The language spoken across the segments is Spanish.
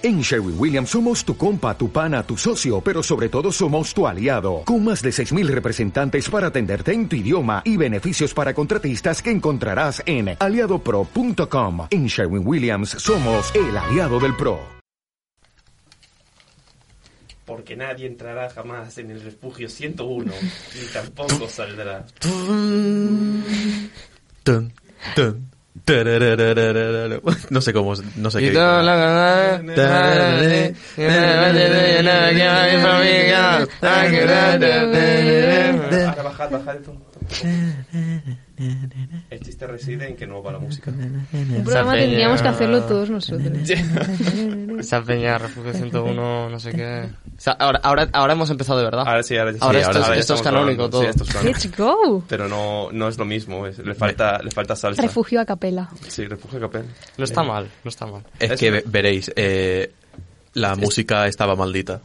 En Sherwin Williams somos tu compa, tu pana, tu socio, pero sobre todo somos tu aliado, con más de 6.000 representantes para atenderte en tu idioma y beneficios para contratistas que encontrarás en aliadopro.com. En Sherwin Williams somos el aliado del PRO. Porque nadie entrará jamás en el refugio 101, ni tampoco saldrá. No sé cómo, no sé qué. Bajad, bajad. El chiste reside en que no va la música. Un programa tendríamos que hacerlo todos nosotros. Esa peña, Refugio 101, no sé qué. O sea, ahora, ahora, ahora hemos empezado de verdad. Ahora sí, ahora sí. Ahora sí, esto es- ya esto es canónico grabando. todo. Sí, esto es canónico. Let's go. Pero no, no es lo mismo, es- le, falta, le falta salsa. Refugio a capela. Sí, refugio capel. No está mal, no está mal. Es Es que que- ve- veréis, eh, la música estaba maldita.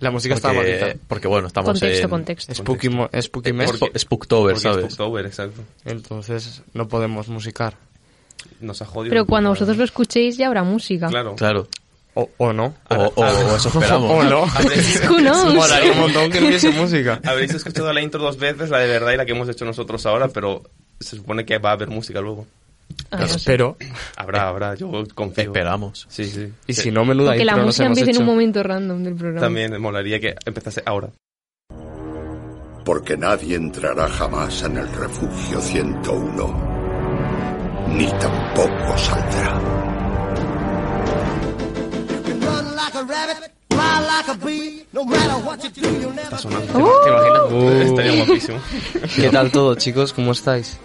La música está Porque- maldita. Porque bueno, estamos Contexto, en... contexto. Spooky, mo- Spooky Mes, Sp- Spooktober, Porque ¿sabes? es Spooktober, exacto. entonces no podemos musicar. Nos ha jodido. Pero cuando vosotros lo escuchéis ya habrá música. Claro. Claro. O, o no. O, o- o eso esperamos. O no. Molaría un montón que hubiese música. habréis escuchado la intro dos veces, la de verdad y la que hemos hecho nosotros ahora, pero se supone que va a haber música luego. Ah, no sé. Espero. Habrá, habrá, yo confío. Esperamos. Sí, sí. Y Sí. si no, menuda Que la música empiece en hecho. un momento random del programa. También molaría que empezase ahora. porque nadie entrará jamás en el refugio 101, ni tampoco saldrá. Está sonando. ¿Te imaginas? Uh. Estaría guapísimo. ¿Qué tal todo, chicos? ¿Cómo estáis?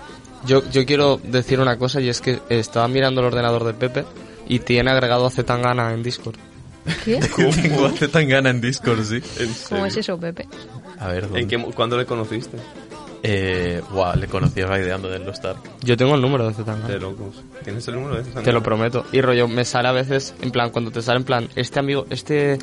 Yo, yo quiero decir una cosa y es que estaba mirando el ordenador de Pepe y tiene agregado a Zetangana en Discord. ¿Qué? Tengo hace tan gana en Discord, sí. ¿En ¿Cómo es eso, Pepe? A ver, ¿dónde? ¿En qué, ¿Cuándo le conociste? Eh, guau, le conocí raideando del Lost Ark. Yo tengo el número de Zetangana. De locos. ¿Tienes el número de ese? Te lo prometo. Y rollo, me sale a veces, en plan, cuando te sale en plan, este amigo, este...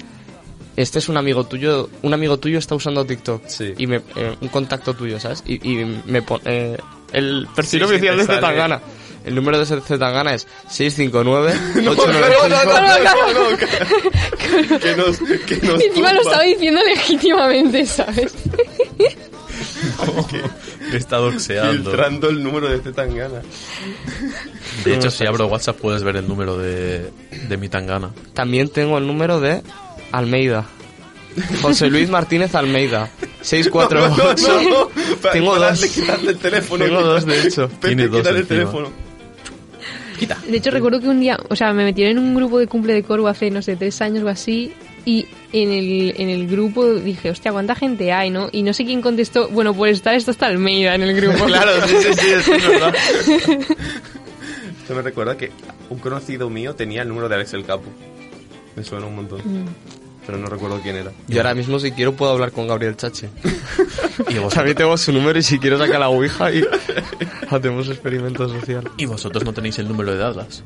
Este es un amigo tuyo, un amigo tuyo está usando TikTok. Sí. Y me, eh, un contacto tuyo, ¿sabes? Y, y me pone... eh, el perfil Sí, sí, oficial de sale. Zetangana. El número de Zetangana es 659 No, no, no, no, no, que- que nos, que nos Encima lo estaba diciendo legítimamente, ¿sabes? Me está doxeando. Filtrando el número de Zetangana. De hecho, si abro WhatsApp puedes ver el número de, de mi tangana. También tengo el número de Almeida. José Luis Martínez Almeida. 648. No, no, no. Tengo para dos. quitarle el teléfono. Tengo dos, de hecho. Pepe, Tiene dos quitarle el encima. teléfono. De hecho, recuerdo que un día, o sea, me metieron en un grupo de cumple de Corvo hace, no sé, tres años o así, y en el, en el grupo dije, hostia, ¿cuánta gente hay, no? Y no sé quién contestó, bueno, por estar esto está Almeida en el grupo. Claro, sí, sí, sí, es verdad. Esto me recuerda que un conocido mío tenía el número de Alex el Capo. Me suena un montón. Mm. Pero no recuerdo quién era. Yo ahora mismo, si quiero, puedo hablar con Gabriel Chache. Y También vosotros, tengo su número y si quiero sacar la ouija y hacemos experimento social. y vosotros no tenéis el número de Dallas.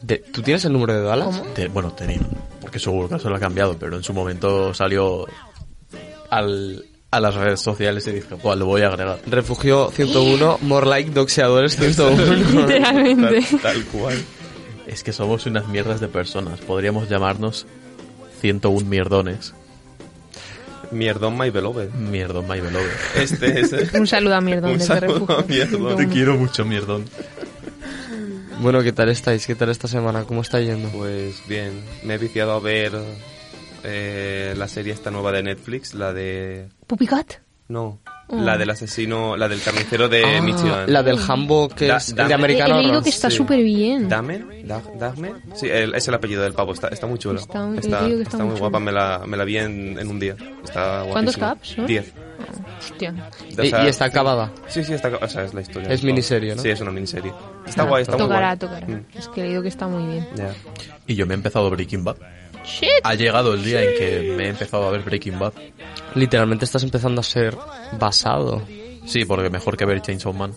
De- ¿Tú tienes el número de Dallas? Te- bueno, tenía. Porque seguro que se lo ha cambiado, pero en su momento salió al, a las redes sociales y dije, "Buah, lo voy a agregar. Refugio 101, more like doxeadores 101. Literalmente. Tal, tal cual. Es que somos unas mierdas de personas. Podríamos llamarnos 101 mierdones. Mierdón My Beloved. Mierdón, my beloved. Este es Un saludo a Mierdón Un saludo a Mierdón. Te quiero mucho, mierdón. Bueno, ¿qué tal estáis? ¿Qué tal esta semana? ¿Cómo está yendo? Pues bien, me he viciado a ver eh, la serie esta nueva de Netflix, la de... ¿Puppy Cat? No, Oh. la del asesino, la del carnicero de Ah, Michigan. La del Hambo, que Da- es Dame. de Americano he leído que está Sí. súper bien. ¿Damen? Da- ¿Dagmen? Sí, el- es el apellido del pavo, está, está muy chulo. Está- está, está está muy muy chulo. guapa, me la, me la vi en, en un día. Está ¿Cuántos caps son? Diez. Hostia. O Y, sea, y está acabada. Sí, sí, está, o sea, es la historia. Es miniserie, ¿no? Sí, es una miniserie. Está Ah, guay, está muy tocará, guay. tocará. Mm, Es que he leído que está muy bien. ya. Y yo me he empezado Breaking Bad. Shit. Ha llegado el día en que me he empezado a ver Breaking Bad. Literalmente estás empezando a ser basado. Sí, porque mejor que ver Chainsaw Man.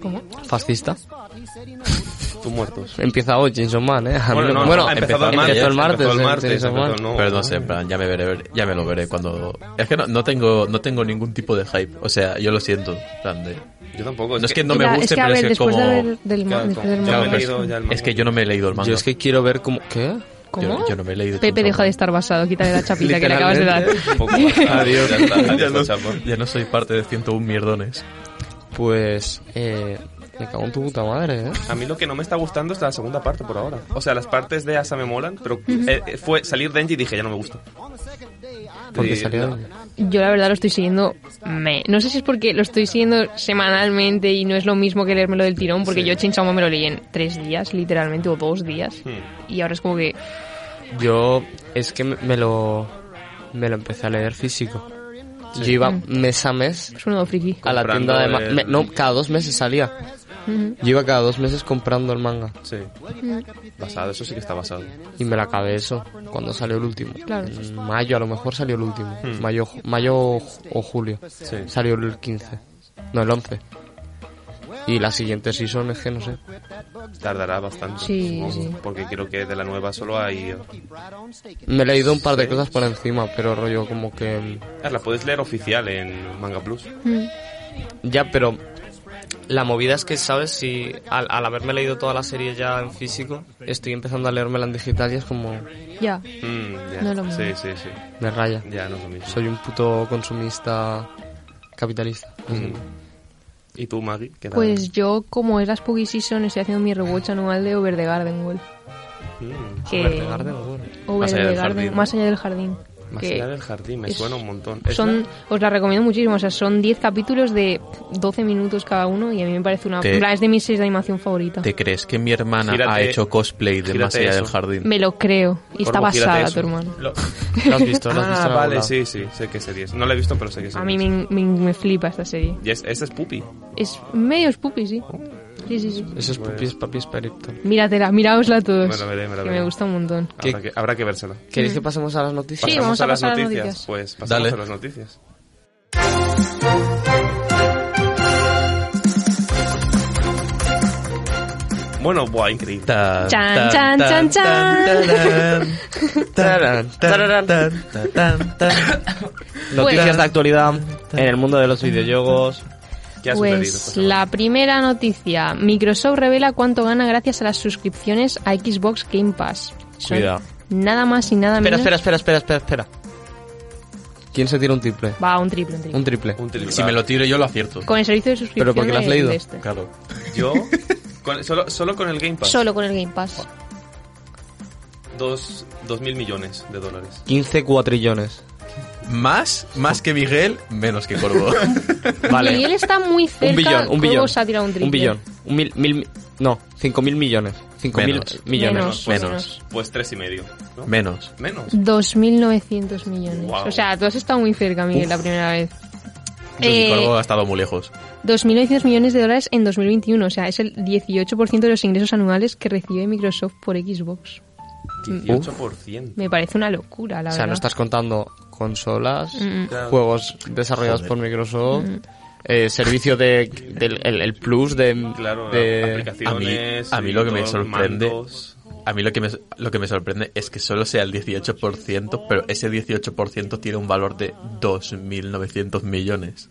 ¿Cómo? ¿Fascista? Tú muertos. Empieza hoy Chainsaw Man, ¿eh? A Bueno, no- no, bueno, empezó, empezado el empezó el martes, martes. empezó el el martes, Chainsaw Man. empezó- no. Pero no sé, en plan, ya me veré, ya me lo veré cuando... Es que no, no tengo no tengo ningún tipo de hype. O sea, yo lo siento. en plan de- Yo tampoco. No es que no Mira, me guste, es que pero ver, es que como... de ver del, Claro, del como- Claro, leído es- el es que yo no me he leído el manga. Yo es que quiero ver cómo... ¿Qué? ¿Cómo? Yo, yo no me he leído Pepe deja de estar basado, quítale la chapita que le acabas de dar. Adiós. Ya está, ya, adiós, no, chapón. ya no soy parte de 101 mierdones. Pues, eh, me cago en tu puta madre, ¿eh? A mí lo que no me está gustando es la segunda parte por ahora. O sea, las partes de Asa me molan, pero eh, eh, fue salir de Engie y dije, ya no me gusta. Porque Y- salió... no. Yo la verdad lo estoy siguiendo, me. No sé si es porque lo estoy siguiendo semanalmente y no es lo mismo que leérmelo del tirón, porque Sí. yo Chainsaw me lo leí en tres días, literalmente, o dos días. Hmm. Y ahora es como que, Yo, es que me me lo... Me lo empecé a leer físico. Yo iba mes a mes es un friki. a la tienda de... ma- el- me- no, cada dos meses salía. Yo iba cada dos meses comprando el manga. Sí. Basado, eso sí que está basado. Y me la acabé eso, cuando salió el último. Claro. En mayo, a lo mejor salió el último. Hmm. Mayo, mayo o julio. Sí. Salió el 15. No, el 11. Y la siguiente season es que no sé. Tardará bastante. Sí. Porque creo que de la nueva solo hay... Me he leído un par de cosas por encima, pero rollo como que... Ah, La puedes leer oficial en Manga Plus. Mm. Ya, pero la movida es que, ¿sabes? Si al, al haberme leído toda la serie ya en físico, estoy empezando a leérmela en digital y es como... Ya. Mm, ya. No es lo mismo. Sí, sí, sí. Me raya. Ya no es lo mismo. Soy un puto consumista capitalista. Mm. ¿Y tú, Maggie? ¿Qué tal? Pues yo, como es la Spooky Season, estoy haciendo mi rewatch anual de Over the Garden Wall. Mm. Que... Over the Garden Wall. Over Más allá the del Garden, jardín. más allá del jardín. Más que allá del jardín, me es- suena un montón. ¿Es Son, la- os la recomiendo muchísimo, o sea, son 10 capítulos de 12 minutos cada uno y a mí me parece una... Te- es de mis series de animación favorita. ¿Te crees que mi hermana ha hecho cosplay de Más allá del jardín? Me lo creo. Y está Corvo, basada, tu hermano. Lo- ¿Lo has visto? ¿Lo has visto Ah, en algún vale, sí, sí, sé qué serie es. No la he visto, pero sé qué serie A mí me, me, me flipa esta serie. Y es, esa es Puppy. Es medio spoopy, sí. Sí, sí, sí. Eso es Pupis Papis Peripton. Míratela, miraosla todos. Me la veré, me la que veré. me gusta un montón. Habrá que, habrá que vérsela. ¿Queréis que pasemos a las noticias? Sí, ¿Pasamos vamos a pasar a las noticias. Pues pasamos Dale. a las noticias. Bueno, buah, increíble. Tan, Chan, tan, chan, chan, chan. tan. Noticias de actualidad en el mundo de los videojuegos. ¿Qué ha sucedido esta Pues la primera noticia. Microsoft revela cuánto gana gracias a las suscripciones a Xbox Game Pass. Son Cuidado. Nada más y nada Espera, menos... espera, espera, espera, espera, espera. ¿Quién se tira un triple? Va, un triple, un triple. Un triple. Un triple. Si me lo tiro yo lo acierto. Con el servicio de suscripción ¿Pero porque lo has de- leído? este. Claro. Yo, con- solo, solo con el Game Pass, Solo con el Game Pass. dos, dos mil millones de dólares. 15 cuatrillones. Más, más que Miguel, menos que Corvo. Vale. Miguel está muy cerca. un billón, un Corvo billón. se ha tirado un triple. Un billón. Un mil, mil, no, cinco mil millones. Cinco mil Menos. millones. Menos, Menos. menos. Pues tres y medio. ¿no? menos. Menos. 2.900 millones. Wow. O sea, tú has estado muy cerca, Miguel, la primera vez. Yo Eh, Corvo ha estado muy lejos. 2.900 millones de dólares en 2021. O sea, es el 18% de los ingresos anuales que recibe Microsoft por Xbox. 18%. Me parece una locura, la O sea, verdad. no estás contando consolas, Mm. Claro. juegos desarrollados por Microsoft, eh, servicio de, del el, el Plus de, Claro, de- aplicaciones. a mí y lo que me sorprende- mandos. A mí lo que me, lo que me sorprende es que solo sea el 18%, pero ese 18% tiene un valor de 2.900 millones.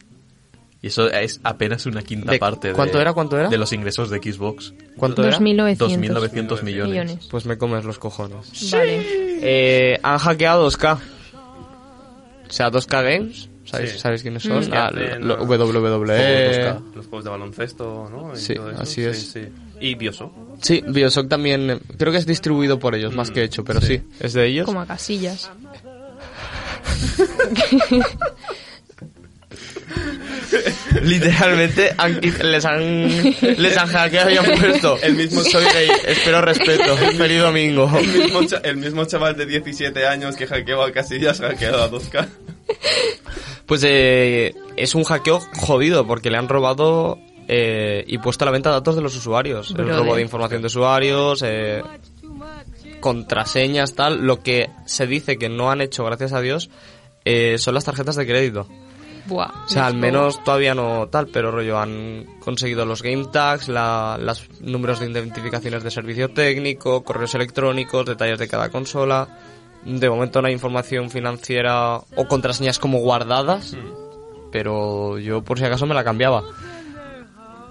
Y eso es apenas una quinta ¿De parte de, cuánto era, cuánto era? de los ingresos de Xbox. ¿Cuánto era? 2.900 2.900 millones. millones. Pues me comes los cojones. Vale. Eh, han hackeado 2K. O sea, 2K Games. ¿Sabéis, Sí. ¿sabéis quiénes Mm. son? Ah. WWE. Juegos 2K, los juegos de baloncesto, ¿no? Y Sí, todo eso. así Sí, es. sí. Y Bioshock. Sí, Bioshock también. Creo que es distribuido por ellos, más que hecho, pero sí, es de ellos. Como a casillas. Literalmente han les han les han hackeado y han puesto El mismo- soy gay, espero respeto, feliz domingo. El mismo, el mismo chaval de 17 años que hackeó a Casillas ha hackeado a 2K. Pues eh, es un hackeo jodido porque le han robado eh, y puesto a la venta datos de los usuarios. El Brother. robo de información de usuarios, eh, contraseñas, tal. Lo que se dice que no han hecho, gracias a Dios, eh, son las tarjetas de crédito. Buah. O sea, al menos todavía no tal, pero rollo, han conseguido los game tags, la, los números de identificaciones de servicio técnico, correos electrónicos, detalles de cada consola. De momento no hay información financiera o contraseñas como guardadas, pero yo por si acaso me la cambiaba.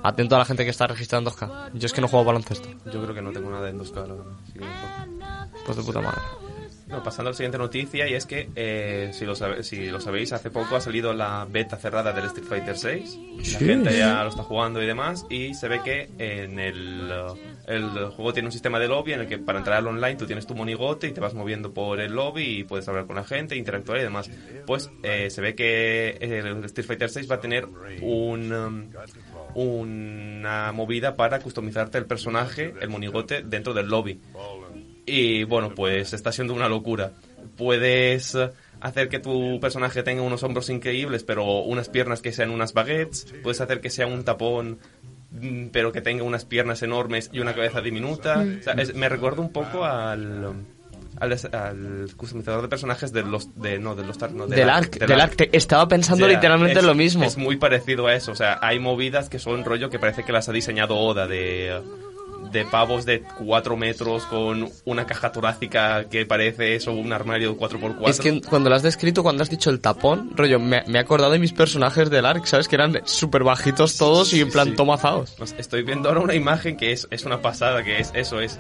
Atento a la gente que está registrando 2K. Yo es que no juego baloncesto. Yo creo que no tengo nada en 2K, la verdad. Mejor. Pues de puta madre. No, pasando a la siguiente noticia, y es que, eh, si, lo sabe- si lo sabéis, hace poco ha salido la beta cerrada del Street Fighter 6. La gente ya lo está jugando y demás, y se ve que en el, el juego tiene un sistema de lobby en el que para entrar al online tú tienes tu monigote y te vas moviendo por el lobby y puedes hablar con la gente, interactuar y demás. Pues eh, se ve que el Street Fighter 6 va a tener un... um, una movida para customizarte el personaje, el monigote, dentro del lobby. Y bueno, pues está siendo una locura. Puedes hacer que tu personaje tenga unos hombros increíbles, pero unas piernas que sean unas baguettes. Puedes hacer que sea un tapón, mm, pero que tenga unas piernas enormes y una cabeza diminuta. O sea, es- me recuerda un poco al. Al, al customizador de personajes de los de no de los no, Del Ark, del Ark. Estaba pensando sea, literalmente es- lo mismo. Es muy parecido a eso. O sea, hay movidas que son rollo que parece que las ha diseñado Oda de, de pavos de 4 metros con una caja torácica que parece eso, un armario de 4x4. Es que cuando lo has descrito, cuando has dicho el tapón, rollo, me, me he acordado de mis personajes del Ark, ¿sabes? Que eran súper bajitos todos y en plan sí. tomazados. Estoy viendo ahora una imagen que es, es una pasada, que es eso, es,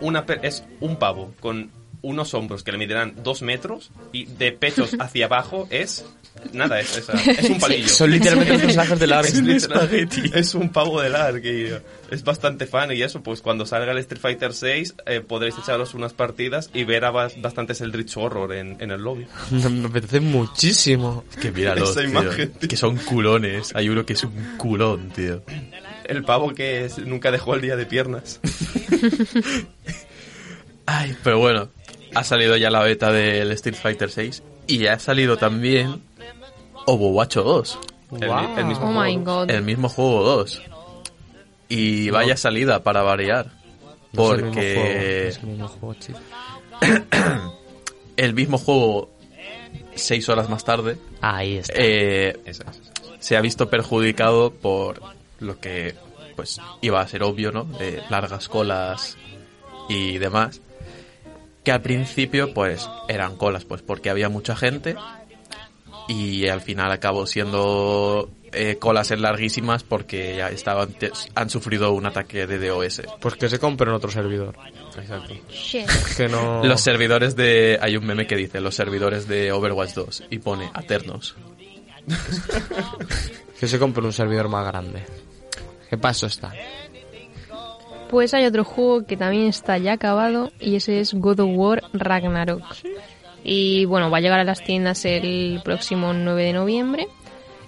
una, es un pavo con unos hombros que le medirán 2 metros y de pechos hacia abajo es... Nada, es, es, es un palillo. Son literalmente los personajes del Ark. Es, un pavo del ARC y es bastante fan y eso, pues cuando salga el Street Fighter 6 eh, podréis echaros unas partidas y ver a bas- bastantes el Rich Horror en, en el lobby. Me, me apetece muchísimo. Que míralo, Esa tío. imagen, tío. Que son culones. Hay uno que es un culón, tío. El pavo que es- nunca dejó el día de piernas. Ay, pero bueno, ha salido ya la beta del Street Fighter 6 y ya ha salido también Overwatch 2, El, Wow. el mismo Oh my juego. god. el mismo juego 2. Y vaya salida para variar. No es el mismo juego, Porque es el mismo juego, el mismo juego, seis horas más tarde, Ahí está. eh, Esa, esa, esa. se ha visto perjudicado por lo que pues iba a ser obvio, ¿no? De largas colas y demás. Que al principio pues eran colas, pues porque había mucha gente y al final acabó siendo eh, colas en larguísimas porque ya estaban han sufrido un ataque de DOS. Pues que se compre en otro servidor. Exacto. Que no... Los servidores de hay un meme que dice los servidores de Overwatch 2 y pone Aternos. Que se compre un servidor más grande. ¿Qué paso está? Pues hay otro juego que también está ya acabado y ese es God of War Ragnarok. Y bueno, va a llegar a las tiendas el próximo 9 de noviembre.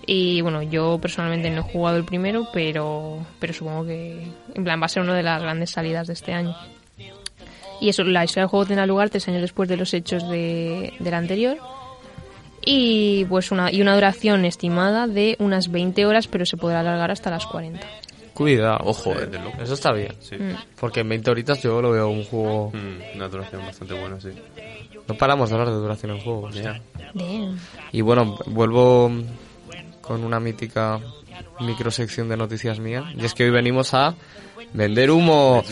Y bueno, yo personalmente no he jugado el primero, pero, pero supongo que en plan va a ser una de las grandes salidas de este año. Y eso, la historia del juego tendrá lugar tres años después de los hechos de, del anterior. Y pues una, y una duración estimada de unas 20 horas, pero se podrá alargar hasta las 40. Cuidado. Ojo, Eh, eh. Eso está bien. Sí. Porque en 20 horitas yo lo veo un juego... Mm, una duración bastante buena, sí. No paramos de hablar de duración en juegos. Y bueno, vuelvo con una mítica microsección de noticias mía. Y es que hoy venimos a vender humo.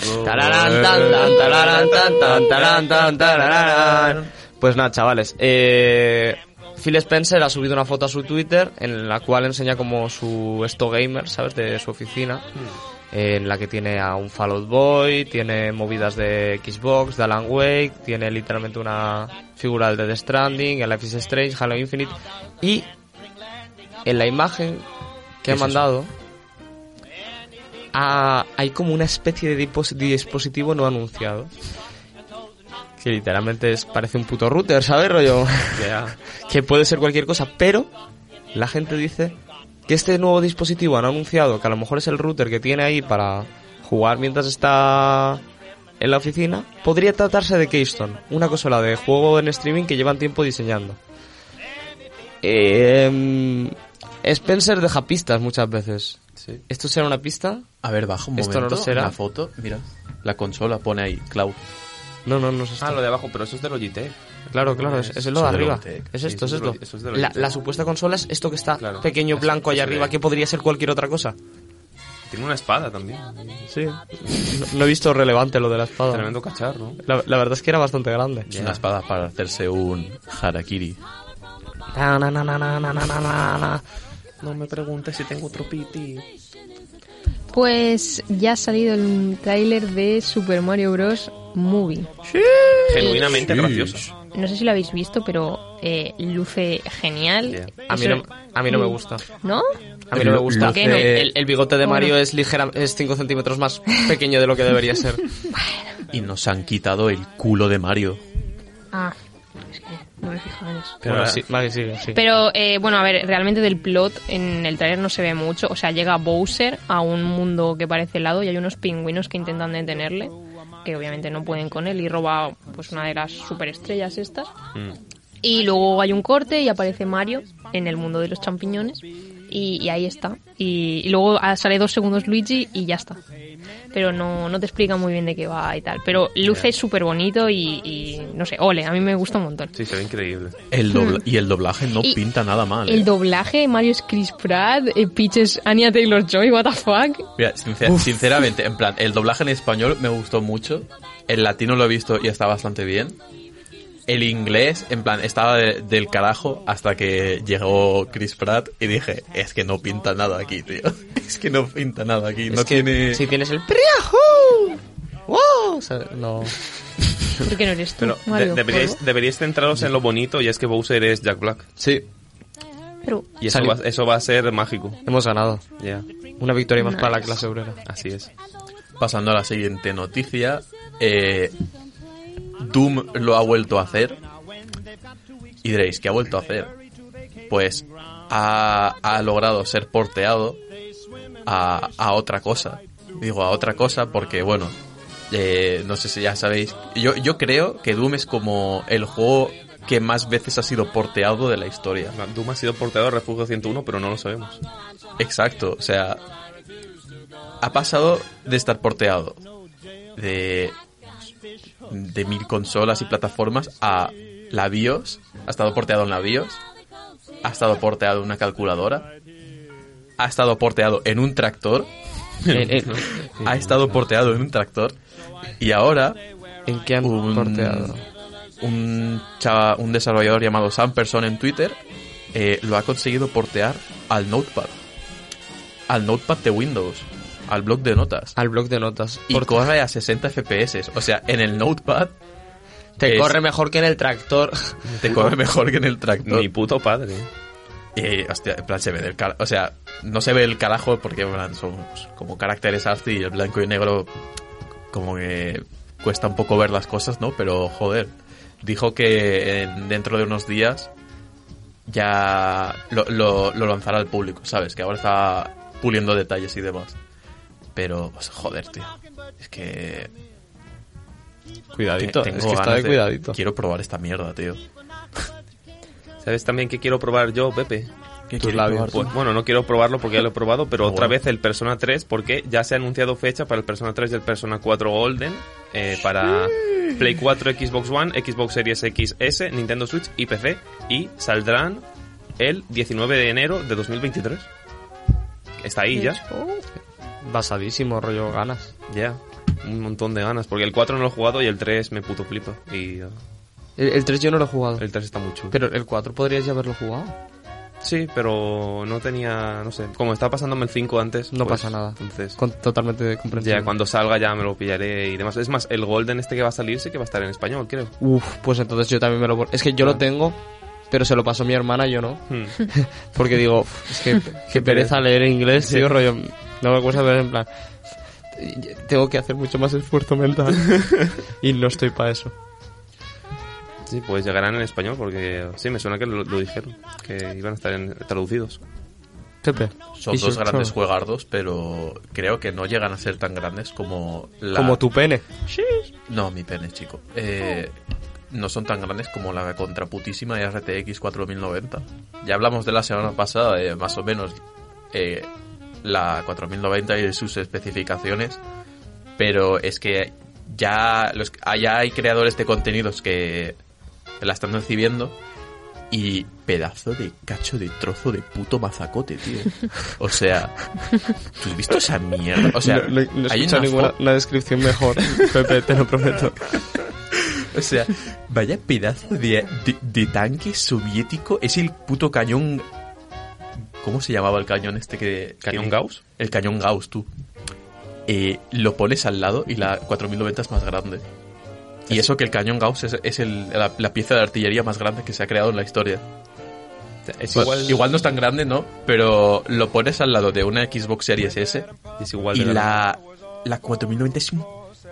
Pues nada, chavales. Eh, Phil Spencer ha subido una foto a su Twitter en la cual enseña como su esto gamer, ¿sabes? De su oficina. En la que tiene a un Fallout Boy, tiene movidas de Xbox, de Alan Wake, tiene literalmente una figura del Death Stranding, el Life is Strange, Halo Infinite. Y en la imagen que ha es mandado ha- hay como una especie de dispositivo no anunciado. Que literalmente es, parece un puto router, ¿sabes, rollo? Que puede ser cualquier cosa, pero la gente dice que este nuevo dispositivo han anunciado que a lo mejor es el router que tiene ahí para jugar mientras está en la oficina, podría tratarse de Keystone, una consola de juego en streaming que llevan tiempo diseñando. Eh, Spencer deja pistas muchas veces. Sí. ¿Esto será una pista? A ver, baja un Esto momento. no lo será. La foto, mira. La consola pone ahí, Cloud. No, no, no es esto. Ah, lo de abajo, pero eso es de Logitech. Claro, claro, es, es lo de arriba. Es esto, es esto. La, supuesta consola es esto que está pequeño blanco allá arriba, que podría ser cualquier otra cosa. Tiene una espada también. Sí. No, he visto relevante lo de la espada. Tremendo cacharro. La, la verdad es que era bastante grande. Es una espada para hacerse un harakiri. Na, na, na, no me preguntes si tengo otro piti. Pues ya ha salido el tráiler de Super Mario Bros. Movie. Genuinamente Sí. gracioso. No sé si lo habéis visto, pero eh, luce genial. Yeah. A mí, no, a mí no me gusta. ¿No? A mí no me gusta. ¿Por qué no? El, el bigote de Bueno. Mario es ligera, es 5 centímetros más pequeño de lo que debería ser. Y nos han quitado el culo de Mario. Ah, es que no me he fijado en eso. Pero Bueno, ahora- sí, vale, sigue, sí. Pero eh, bueno, a ver, realmente del plot en el trailer no se ve mucho. O sea, llega Bowser a un mundo que parece helado y hay unos pingüinos que intentan detenerle, que obviamente no pueden con él y roba pues una de las superestrellas estas. Mm. Y luego hay un corte y aparece Mario en el mundo de los champiñones y, y ahí está. Y, y luego ah, sale dos segundos Luigi y ya está. Pero no, no te explica muy bien de qué va y tal. Pero luce súper bonito y, y no sé, ole, a mí me gusta un montón. Sí, se ve increíble. El dobla- y el doblaje no Y pinta nada mal. El ¿eh? doblaje, Mario es Chris Pratt, eh, Peach es Anya Taylor-Joy, what the fuck. Mira, sincer- sinceramente, en plan, el doblaje en español me gustó mucho. El latino lo he visto y está bastante bien. El inglés, en plan, estaba de- del carajo hasta que llegó Chris Pratt y dije, es que no pinta nada aquí, tío. Es que no pinta nada aquí. No que tiene... Si tienes el Priahu, ¡Wow! O sea, no. ¿Por qué no eres tú, Pero de- deberíais, deberíais centraros en lo bonito y es que Bowser es Jack Black. Sí, Pero, Y eso va, eso va a ser mágico. hemos ganado. Ya, Una victoria más para la clase obrera. así es. Pasando a la siguiente noticia, eh, Doom lo ha vuelto a hacer. Y diréis, ¿qué ha vuelto a hacer? Pues ha, ha logrado ser porteado a, a otra cosa. Digo a otra cosa porque, bueno, eh, no sé si ya sabéis. Yo, yo creo que Doom es como el juego que más veces ha sido porteado de la historia. Doom ha sido porteado de Refugio 101, pero no lo sabemos. Exacto, o sea, ha pasado de estar porteado de, de mil consolas y plataformas a la BIOS, ha estado porteado en la BIOS, ha estado porteado en una calculadora, ha estado porteado en un tractor, Eh, eh, ha estado porteado en un tractor y ahora ¿En qué han un, porteado? un, chava- un desarrollador llamado Samperson en Twitter eh, lo ha conseguido portear al Notepad. Al Notepad de Windows. Al blog de notas. Al blog de notas. Y Por- corre a 60 FPS. O sea, en el Notepad te es- corre mejor que en el tractor. te corre mejor que en el tractor. Mi puto padre. Y, hostia, en plan, se ve del cara- O sea, no se ve el carajo porque en plan, son como caracteres ASCII y el blanco y negro como que cuesta un poco ver las cosas, ¿no? Pero, joder, dijo que en- dentro de unos días ya lo, lo, lo lanzará al público, ¿sabes? Que ahora está puliendo detalles y demás. Pero, pues, joder, tío. Es que... Cuidadito, tengo es que está ganas de cuidadito. Quiero probar esta mierda, tío. ¿Sabes también qué quiero probar yo, Pepe? ¿Qué Tus labios. Pues, bueno, no quiero probarlo porque ya lo he probado, pero otra Bueno. vez el Persona 3 porque ya se ha anunciado fecha para el Persona 3 y el Persona 4 Golden eh, para Play 4, Xbox One, Xbox Series XS, Nintendo Switch y PC y saldrán el 19 de enero de 2023. Está ahí ya. Basadísimo, rollo ganas. Ya. Un montón de ganas porque el 4 no lo he jugado y el 3 me puto flipo y uh, El, el 3 yo no lo he jugado. el 3 está muy chulo. Pero el 4 podrías ya haberlo jugado. Sí, pero no tenía, no sé, como estaba pasándome el 5 antes. No pues, pasa nada. Entonces, Con- totalmente comprensible. ya cuando salga ya me lo pillaré y demás. Es más, el Golden este que va a salir sí que va a estar en español, creo. Uf, pues entonces yo también me lo... Es que yo lo tengo, pero se lo pasó mi hermana, yo no. Hmm. Porque digo, es que qué pereza leer en inglés, tío, rollo. No me cuesta ver en plan... Tengo que hacer mucho más esfuerzo mental. y no estoy para eso. Sí, pues llegarán en español porque sí, me suena que lo, lo dijeron, que iban a estar en- traducidos. Pepe. Son ¿y dos su- grandes juegardos, pero creo que no llegan a ser tan grandes como la... Como tu pene. No, mi pene, chico. Eh, no son tan grandes como la contraputísima RTX 4090. Ya hablamos de la semana pasada, de más o menos eh, la 4090 y sus especificaciones, pero es que ya, los, ya hay creadores de contenidos que la están recibiendo y pedazo de cacho de trozo de puto mazacote, tío. O sea, ¿tú has visto esa mierda? O sea, no, no- no he hay escuchado una ninguna una descripción mejor, Pepe, te lo prometo. O sea, vaya pedazo de, de, de tanque soviético. Es el puto cañón. ¿Cómo se llamaba el cañón este que. ¿Cañón Gauss? El cañón Gauss, tú. Eh, lo pones al lado y la 4090 es más grande. Y eso que el cañón Gauss es, es el- la, la pieza de artillería más grande que se ha creado en la historia. Es Pues, igual, igual no es tan grande, ¿no? Pero lo pones al lado de una Xbox Series S es igual y la, la 4090 es un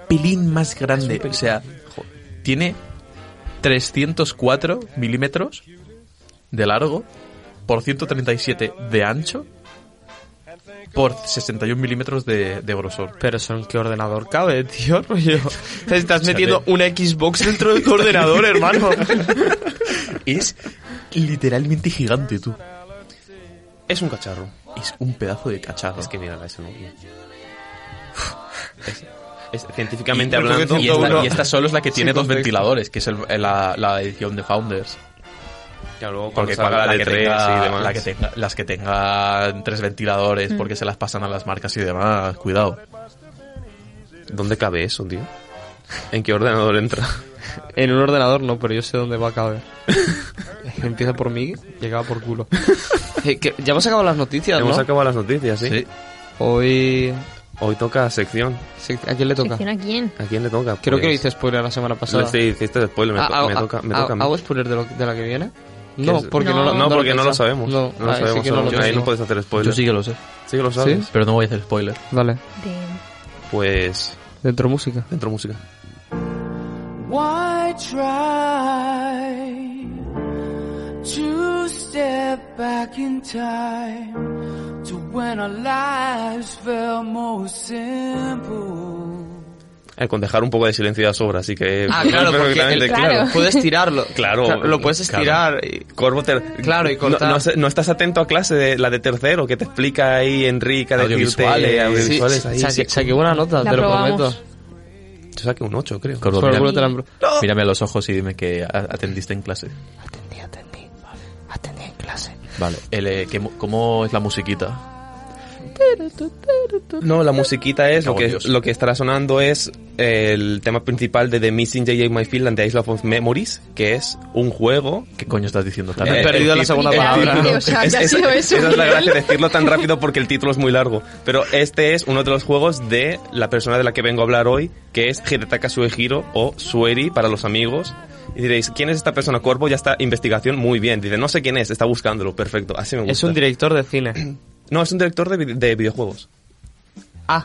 pelín más grande. O sea, tiene 304 milímetros de largo por 137 de ancho por 61 milímetros de, de grosor. Pero eso en qué ordenador cabe, tío, rollo. Estás metiendo una Xbox dentro de tu ordenador, hermano. Es literalmente gigante, tú. Es un cacharro. Es un pedazo de cacharro. Es que mira eso, ¿no? Es, es científicamente Y- hablando... y, esta, y esta solo es la que tiene dos ventiladores, que es el- la, la edición de Founders. Ya luego Porque salga cuando la la de que 3 tenga- y demás... la que tenga- las que tengan tres ventiladores porque se las pasan a las marcas y demás, cuidado. ¿Dónde cabe eso, tío? ¿En qué ordenador entra? En un ordenador no, pero yo sé dónde va a caber. Empieza por mí, llegaba por culo. Eh, ya hemos acabado las noticias, Hemos ¿no? acabado las noticias, ¿sí? Sí. Hoy... Hoy toca sección. ¿A quién le toca? ¿Sección a quién? ¿A quién le toca? Creo que Pues- hice spoiler la semana pasada. Sí, hiciste spoiler, me, Ah, to- hago- me toca, me hago- toca a mí. ¿Hago spoiler de, lo- de la que viene? No, porque no, No. lo- No, lo porque no lo sabemos. No, No, lo ah, sí sabemos. no lo ahí no puedes hacer spoiler. Yo sí que lo sé, Sí que lo sabes. ¿Sí? pero no voy a hacer spoiler. Vale, De... Pues dentro música. dentro música. Why try to step back in time to when our lives felt more simple? Eh, con dejar un poco de silencio ya sobra, así que... Ah, claro, porque el- claro. puedes tirarlo. Claro, lo puedes estirar. y- Corvo, te- Claro, y no, cortar. no, sé- no estás atento a clase de la de tercero que te explica ahí Enrique a decirte Audiovisuales. audiovisuales Sí, ahí. saqué, sí. saqué buena nota, La te lo probamos. prometo. Yo saqué un 8, creo. Corvo, la embro- mírame a los ojos y dime que atendiste en clase. Atendí, atendí. Atendí en clase. Vale. El, eh, ¿qué mu- ¿Cómo es la musiquita? No, la musiquita es lo que, Dios. lo que estará sonando es el tema principal de The Missing J.J. My Field and the Isle of Memories, que es un juego ¿Qué coño estás diciendo tan Eh, perdido la segunda palabra. título- O sea, es- es-. Esa la gracia, decirlo tan rápido porque el título es muy largo. Pero este es uno de los juegos de la persona de la que vengo a hablar hoy, que es Hidetaka Suehiro o Sueri para los amigos. Y diréis, ¿quién es esta persona? Cuervo ya está investigación muy bien. Dice, no sé quién es, está buscándolo. Perfecto, así me gusta. Es un director de cine. No, es un director de, de videojuegos. Ah,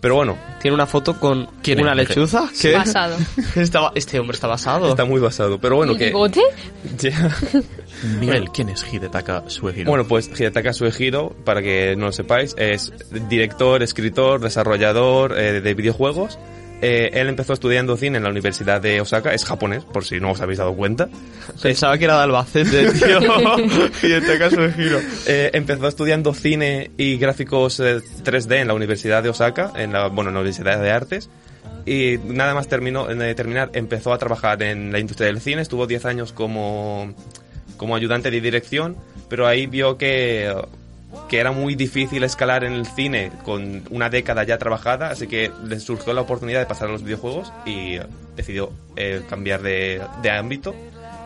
Pero bueno, tiene una foto con ¿Quién una es? lechuza. ¿Qué? Basado. Estaba, este hombre está basado. está muy basado. Pero bueno, ¿Y que... bigote? Miguel, ¿quién es Hidetaka Suehiro? Bueno, pues Hidetaka Suehiro, para que no lo sepáis, es director, escritor, desarrollador eh, de videojuegos. Eh, él empezó estudiando cine en la Universidad de Osaka, es japonés, por si no os habéis dado cuenta. Pensaba que era de Albacete, tío. y en este caso de giro. Eh, empezó estudiando cine y gráficos eh, 3D en la Universidad de Osaka, en la, bueno, en la Universidad de Artes. Y nada más terminó, de terminar, empezó a trabajar en la industria del cine, estuvo 10 años como, como ayudante de dirección, pero ahí vio que, que era muy difícil escalar en el cine con una década ya trabajada, así que le surgió la oportunidad de pasar a los videojuegos y decidió eh, cambiar de, de ámbito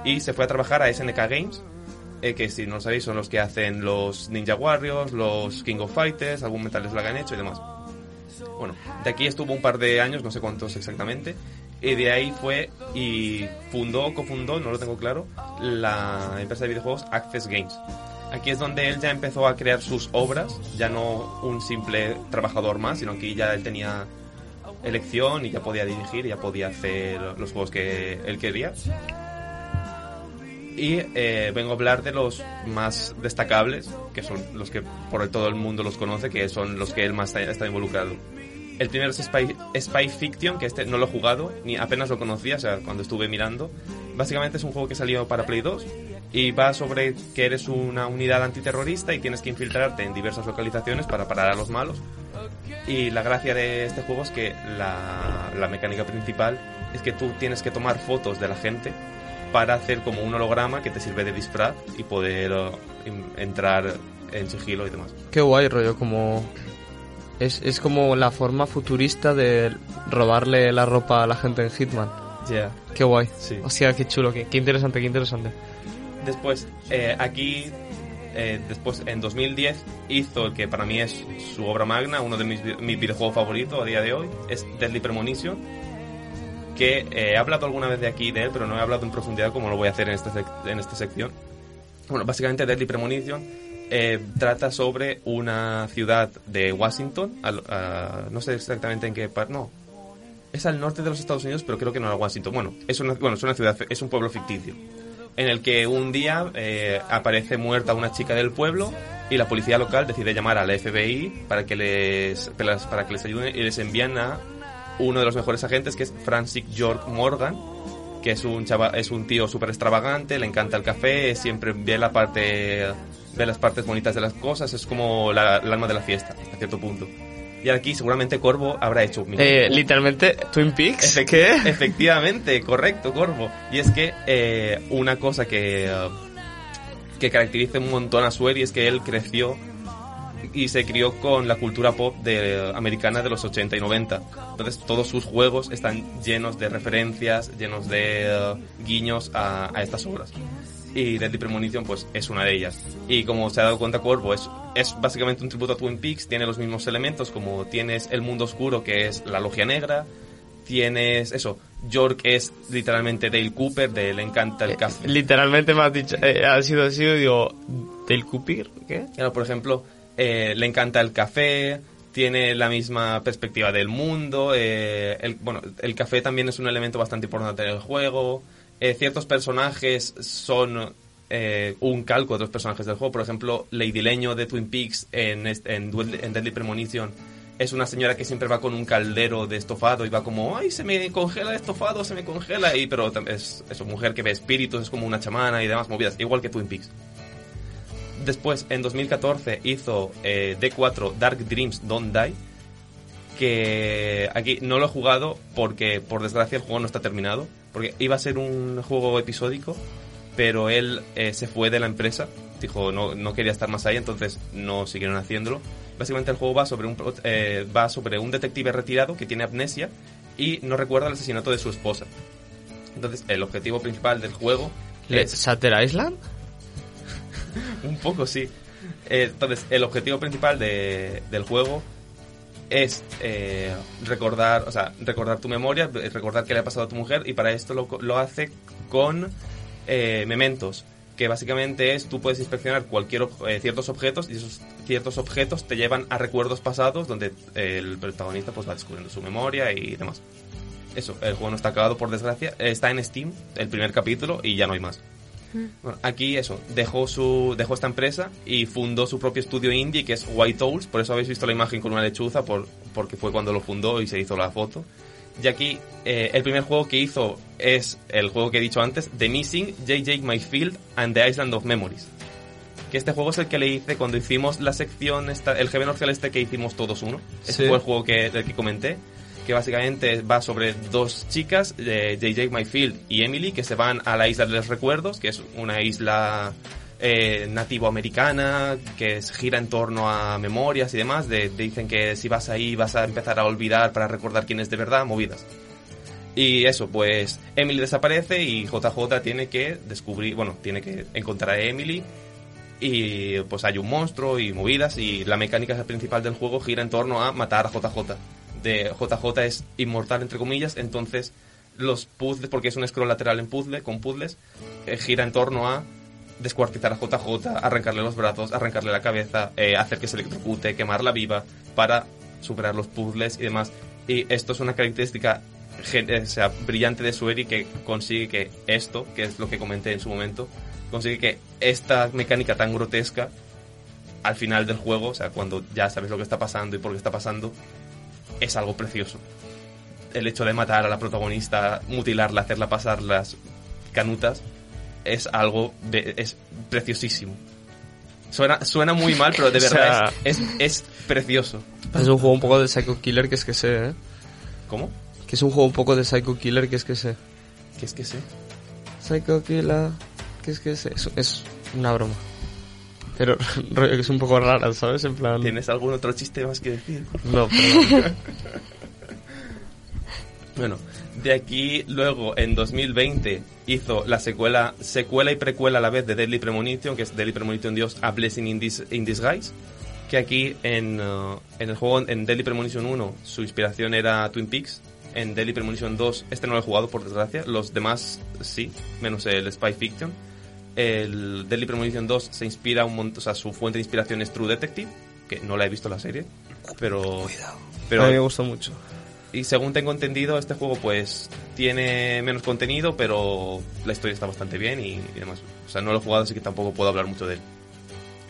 y se fue a trabajar a SNK Games, eh, que si no lo sabéis son los que hacen los Ninja Warriors, los King of Fighters, algún Metal Slug han hecho y demás. Bueno, de aquí estuvo un par de años, no sé cuántos exactamente, y de ahí fue y fundó, cofundó, no lo tengo claro, la empresa de videojuegos Access Games. Aquí es donde él ya empezó a crear sus obras, ya no un simple trabajador más, sino que ya él tenía elección y ya podía dirigir, ya podía hacer los juegos que él quería. Y eh, vengo a hablar de los más destacables, que son los que por todo el mundo los conoce, que son los que él más está, involucrado. El primero es Spy, Fiction, que este no lo he jugado, ni apenas lo conocía, o sea, cuando estuve mirando. Básicamente es un juego que salió para Play 2 y va sobre que eres una unidad antiterrorista y tienes que infiltrarte en diversas localizaciones para parar a los malos. Y la gracia de este juego es que la, la mecánica principal es que tú tienes que tomar fotos de la gente para hacer como un holograma que te sirve de disfraz y poder eh, entrar en sigilo y demás. Qué guay, rollo, como... Es, es como la forma futurista de robarle la ropa a la gente en Hitman. Ya. Qué guay. Sí. Hostia, qué chulo, qué, qué interesante, qué interesante. Después, eh, aquí, eh, después en 2010 hizo el que para mí es su obra magna, uno de mis, mis videojuegos favoritos a día de hoy, es Deadly Premonition. que eh, he hablado alguna vez de aquí de él, pero no he hablado en profundidad como lo voy a hacer en esta, en esta sección. Bueno, básicamente Deadly Premonition eh, trata sobre una ciudad de Washington, al- a- no sé exactamente en qué parte, no, es al norte de los Estados Unidos, pero creo que no era Washington. Bueno, es una, bueno, es una ciudad, es un pueblo ficticio, en el que un día eh, aparece muerta una chica del pueblo y la policía local decide llamar al FBI para que les, para que les ayuden y les envían a uno de los mejores agentes, que es Francis York Morgan, que es un chava, es un tío súper extravagante, le encanta el café, siempre ve la parte ve las partes bonitas de las cosas, es como la, el alma de la fiesta, a cierto punto. Y aquí seguramente Corvo habrá hecho un Eh, literalmente, Twin Peaks. Efect- ¿Qué? Efectivamente, correcto, Corvo. Y es que eh, una cosa que, que caracteriza un montón a Sueri es que él creció y se crió con la cultura pop de, americana de los 80 y 90. Entonces todos sus juegos están llenos de referencias, llenos de eh, guiños a, a estas obras. Y Deadly Premonition pues es una de ellas. Y como se ha dado cuenta Corvo, es, es básicamente un tributo a Twin Peaks, tiene los mismos elementos como tienes el mundo oscuro que es la logia negra, tienes eso, York es literalmente Dale Cooper, de Le encanta el café. Literalmente me has dicho, eh, ha sido así, digo, ¿del Cupir? ¿Qué? Claro, por ejemplo, eh, le encanta el café, tiene la misma perspectiva del mundo. eh, el, bueno, el café también es un elemento bastante importante en el juego. Eh, ciertos personajes son eh, un calco de otros personajes del juego. Por ejemplo, Lady Leño de Twin Peaks en, en, Deadly Premonition es una señora que siempre va con un caldero de estofado y va como, ay, se me congela el estofado, se me congela. Y, pero es, es una mujer que ve espíritus, es como una chamana y demás movidas, igual que Twin Peaks. Después, en 2014, hizo eh, D4 Dark Dreams Don't Die. Que aquí no lo he jugado porque, por desgracia, el juego no está terminado. Porque iba a ser un juego episódico, pero él eh, se fue de la empresa. Dijo, no, no quería estar más ahí, entonces no siguieron haciéndolo. Básicamente, el juego va sobre un, eh, va sobre un detective retirado que tiene amnesia y no recuerda el asesinato de su esposa. Entonces, el objetivo principal del juego es ¿Satter Island? un poco, sí. Eh, entonces, el objetivo principal de- del juego es eh, recordar, o sea, recordar tu memoria, eh, recordar qué le ha pasado a tu mujer y para esto lo, lo hace con eh, mementos, que básicamente es tú puedes inspeccionar cualquier eh, ciertos objetos y esos ciertos objetos te llevan a recuerdos pasados donde el protagonista pues va descubriendo su memoria y demás. Eso, el juego no está acabado por desgracia, está en Steam el primer capítulo y ya no hay más. Bueno, aquí eso, dejó su dejó esta empresa y fundó su propio estudio indie que es White Owls, por eso habéis visto la imagen con una lechuza por, porque fue cuando lo fundó y se hizo la foto. Y aquí eh, el primer juego que hizo es el juego que he dicho antes, The Missing, JJ Myfield and the Island of Memories. Que este juego es el que le hice cuando hicimos la sección, esta, el GB Norte este que hicimos todos uno. Sí. fue el juego que, del que comenté que básicamente va sobre dos chicas, eh, JJ Myfield y Emily, que se van a la isla de los recuerdos, que es una isla eh, nativo-americana, que es- gira en torno a memorias y demás. De, de- dicen que si vas ahí vas a empezar a olvidar para recordar quién es de verdad, movidas. Y eso, pues Emily desaparece y JJ tiene que descubrir, bueno, tiene que encontrar a Emily y pues hay un monstruo y movidas y la mecánica principal del juego gira en torno a matar a JJ. De JJ es inmortal entre comillas, entonces los puzzles, porque es un scroll lateral en puzzle, con puzzles, eh, gira en torno a descuartizar a JJ, arrancarle los brazos, arrancarle la cabeza, eh, hacer que se electrocute, quemarla viva, para superar los puzzles y demás. Y esto es una característica eh, o sea, brillante de Sueri que consigue que esto, que es lo que comenté en su momento, consigue que esta mecánica tan grotesca al final del juego, o sea, cuando ya sabes lo que está pasando y por qué está pasando, es algo precioso. El hecho de matar a la protagonista, mutilarla, hacerla pasar las canutas, es algo de- es preciosísimo. Suena, suena muy mal, pero de O verdad sea- es, es, es precioso. Es un juego un poco de Psycho Killer que es que sé, ¿eh? ¿Cómo? Que es un juego un poco de Psycho Killer que es que sé. ¿Qué es que sé? Psycho Killer, que es que sé. Es, es una broma. Pero es un poco rara, ¿sabes? En plan... ¿Tienes algún otro chiste más que decir? No, pero... Bueno, de aquí luego en 2020 hizo la secuela, secuela y precuela a la vez de Deadly Premonition, que es Deadly Premonition Dios A Blessing in, Dis- in Disguise, que aquí en, uh, en el juego en Deadly Premonition 1 su inspiración era Twin Peaks en Deadly Premonition 2, este no lo he jugado por desgracia, los demás sí, menos el Spy Fiction. El Deadly Premonition 2 se inspira un montón, o sea, su fuente de inspiración es True Detective, que no la he visto la serie, pero... Pero a mí me gustó mucho. y según tengo entendido, este juego pues tiene menos contenido, pero la historia está bastante bien y, y demás. O sea, no lo he jugado, así que tampoco puedo hablar mucho de él.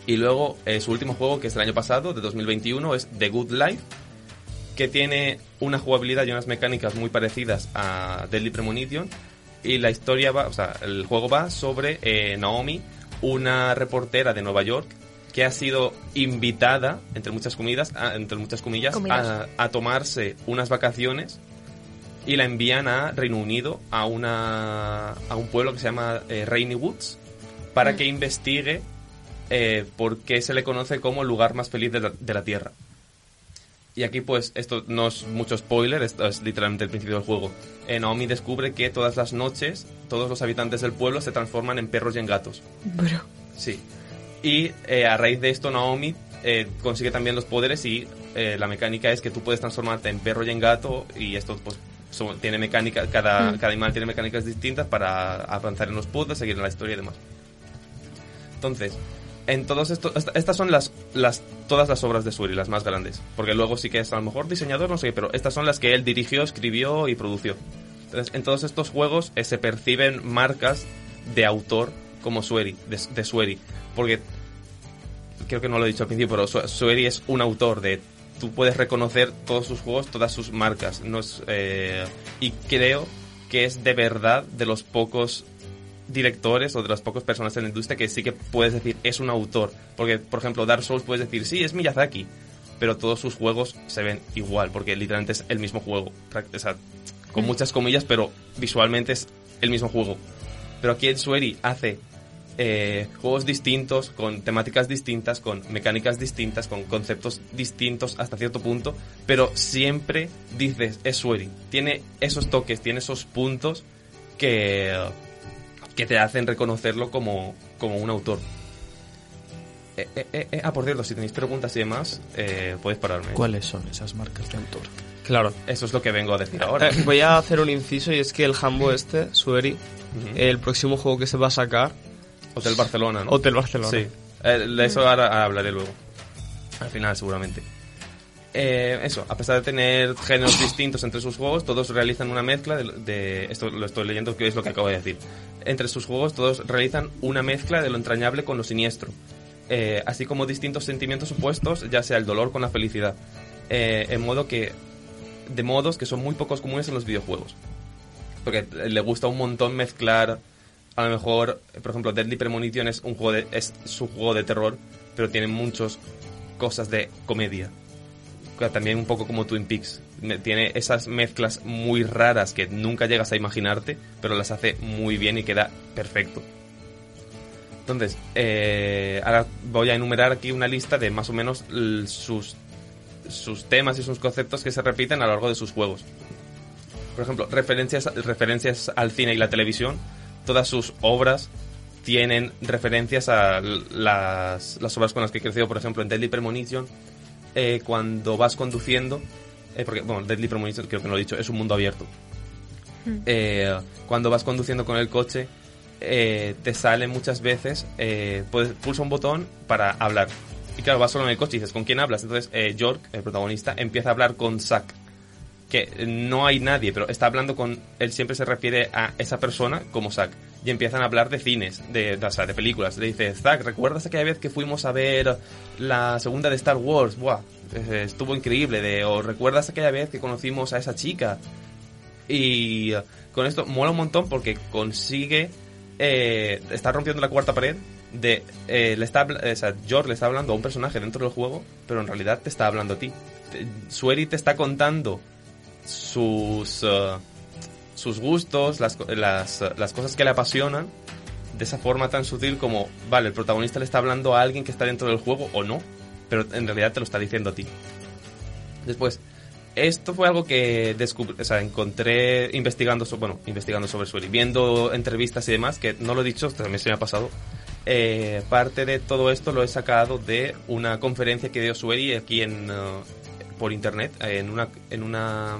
Y luego, eh, su último juego, que es del año pasado, de 2021, es The Good Life, que tiene una jugabilidad y unas mecánicas muy parecidas a Deadly Premonition. Y la historia va, o sea, el juego va sobre eh, Naomi, una reportera de Nueva York que ha sido invitada, entre muchas comidas, a- entre muchas comillas, a, a tomarse unas vacaciones y la envían a Reino Unido, a, una, a un pueblo que se llama eh, Rainy Woods, para que investigue eh, por qué se le conoce como el lugar más feliz de la, de la Tierra. Y aquí pues esto no es mucho spoiler, esto es literalmente el principio del juego. Eh, Naomi descubre que todas las noches todos los habitantes del pueblo se transforman en perros y en gatos. Bro. Sí. Y eh, a raíz de esto Naomi eh, consigue también los poderes y eh, la mecánica es que tú puedes transformarte en perro y en gato y esto pues son- tiene mecánica, cada, Mm. cada animal tiene mecánicas distintas para avanzar en los puzzles, seguir en la historia y demás. Entonces, en todos estos, esta- estas son las, las, todas las obras de Suri, las más grandes. Porque luego sí que es a lo mejor diseñador, no sé pero estas son las que él dirigió, escribió y produció. Entonces, en todos estos juegos eh, se perciben marcas de autor como Sueri, de, de. Porque creo que no lo he dicho al principio, pero Su- Sueri es un autor de. Tú puedes reconocer todos sus juegos, todas sus marcas. No es, eh, y creo que es de verdad de los pocos directores o de las pocas personas en la industria que sí que puedes decir es un autor. Porque, por ejemplo, Dark Souls puedes decir, sí, es Miyazaki. Pero todos sus juegos se ven igual, porque literalmente es el mismo juego. O sea, con muchas comillas, pero visualmente es el mismo juego. Pero aquí Sueri hace eh, juegos distintos, con temáticas distintas, con mecánicas distintas, con conceptos distintos hasta cierto punto, pero siempre dices, es Sueri. Tiene esos toques, tiene esos puntos que, que te hacen reconocerlo como, como un autor. Eh, eh, eh, eh, ah, por cierto, si tenéis preguntas y demás, eh, podéis pararme. ¿Cuáles son esas marcas de autor? Claro. Eso es lo que vengo a decir ahora. Eh, voy a hacer un inciso y es que el Hambo este, Sueri, el próximo juego que se va a sacar, Hotel Barcelona, ¿no? Hotel Barcelona. Sí, Eh, de eso ahora hablaré luego. Al final, seguramente. Eh, eso, a pesar de tener géneros distintos entre sus juegos, todos realizan una mezcla de, de- Esto lo estoy leyendo, que es lo que acabo de decir. Entre sus juegos, todos realizan una mezcla de lo entrañable con lo siniestro. Eh, así como distintos sentimientos opuestos, ya sea el dolor con la felicidad. Eh, en modo que. De modos que son muy pocos comunes en los videojuegos. Porque le gusta un montón mezclar a lo mejor, por ejemplo, Deadly Premonition es un juego de, es su juego de terror, pero tiene muchas cosas de comedia. También un poco como Twin Peaks. Tiene esas mezclas muy raras que nunca llegas a imaginarte, pero las hace muy bien y queda perfecto. Entonces, eh, ahora voy a enumerar aquí una lista de más o menos sus, sus temas y sus conceptos que se repiten a lo largo de sus juegos. Por ejemplo, referencias, referencias al cine y la televisión. Todas sus obras tienen referencias a las, las obras con las que he crecido. Por ejemplo, en Deadly Premonition, eh, cuando vas conduciendo, eh, porque, bueno, Deadly Premonition, creo que no lo he dicho, es un mundo abierto. Eh, cuando vas conduciendo con el coche, eh, te sale muchas veces, puedes, pulsa un botón para hablar. Y claro, vas solo en el coche y dices, ¿con quién hablas? Entonces, York, el protagonista, empieza a hablar con Zack. Que no hay nadie, pero está hablando con. Él siempre se refiere a esa persona como Zack. Y empiezan a hablar de cines, de, o sea, de películas. Le dice, Zack, ¿recuerdas aquella vez que fuimos a ver la segunda de Star Wars? Buah, estuvo increíble. De, o ¿recuerdas aquella vez que conocimos a esa chica? Y con esto mola un montón porque consigue. Eh, está rompiendo la cuarta pared. De, eh, le está, o sea, George le está hablando a un personaje dentro del juego, pero en realidad te está hablando a ti. Te- Sueri te está contando sus, eh, sus gustos, las, las, eh, las cosas que le apasionan, de esa forma tan sutil como, vale, el protagonista le está hablando a alguien que está dentro del juego o no, pero en realidad te lo está diciendo a ti. Después, esto fue algo que descubrí, o sea, encontré investigando, so- bueno, investigando sobre Sueri, viendo entrevistas y demás, que no lo he dicho, también se me ha pasado. Eh, parte de todo esto lo he sacado de una conferencia que dio Sueri aquí en, eh, por internet, eh, en una, en una,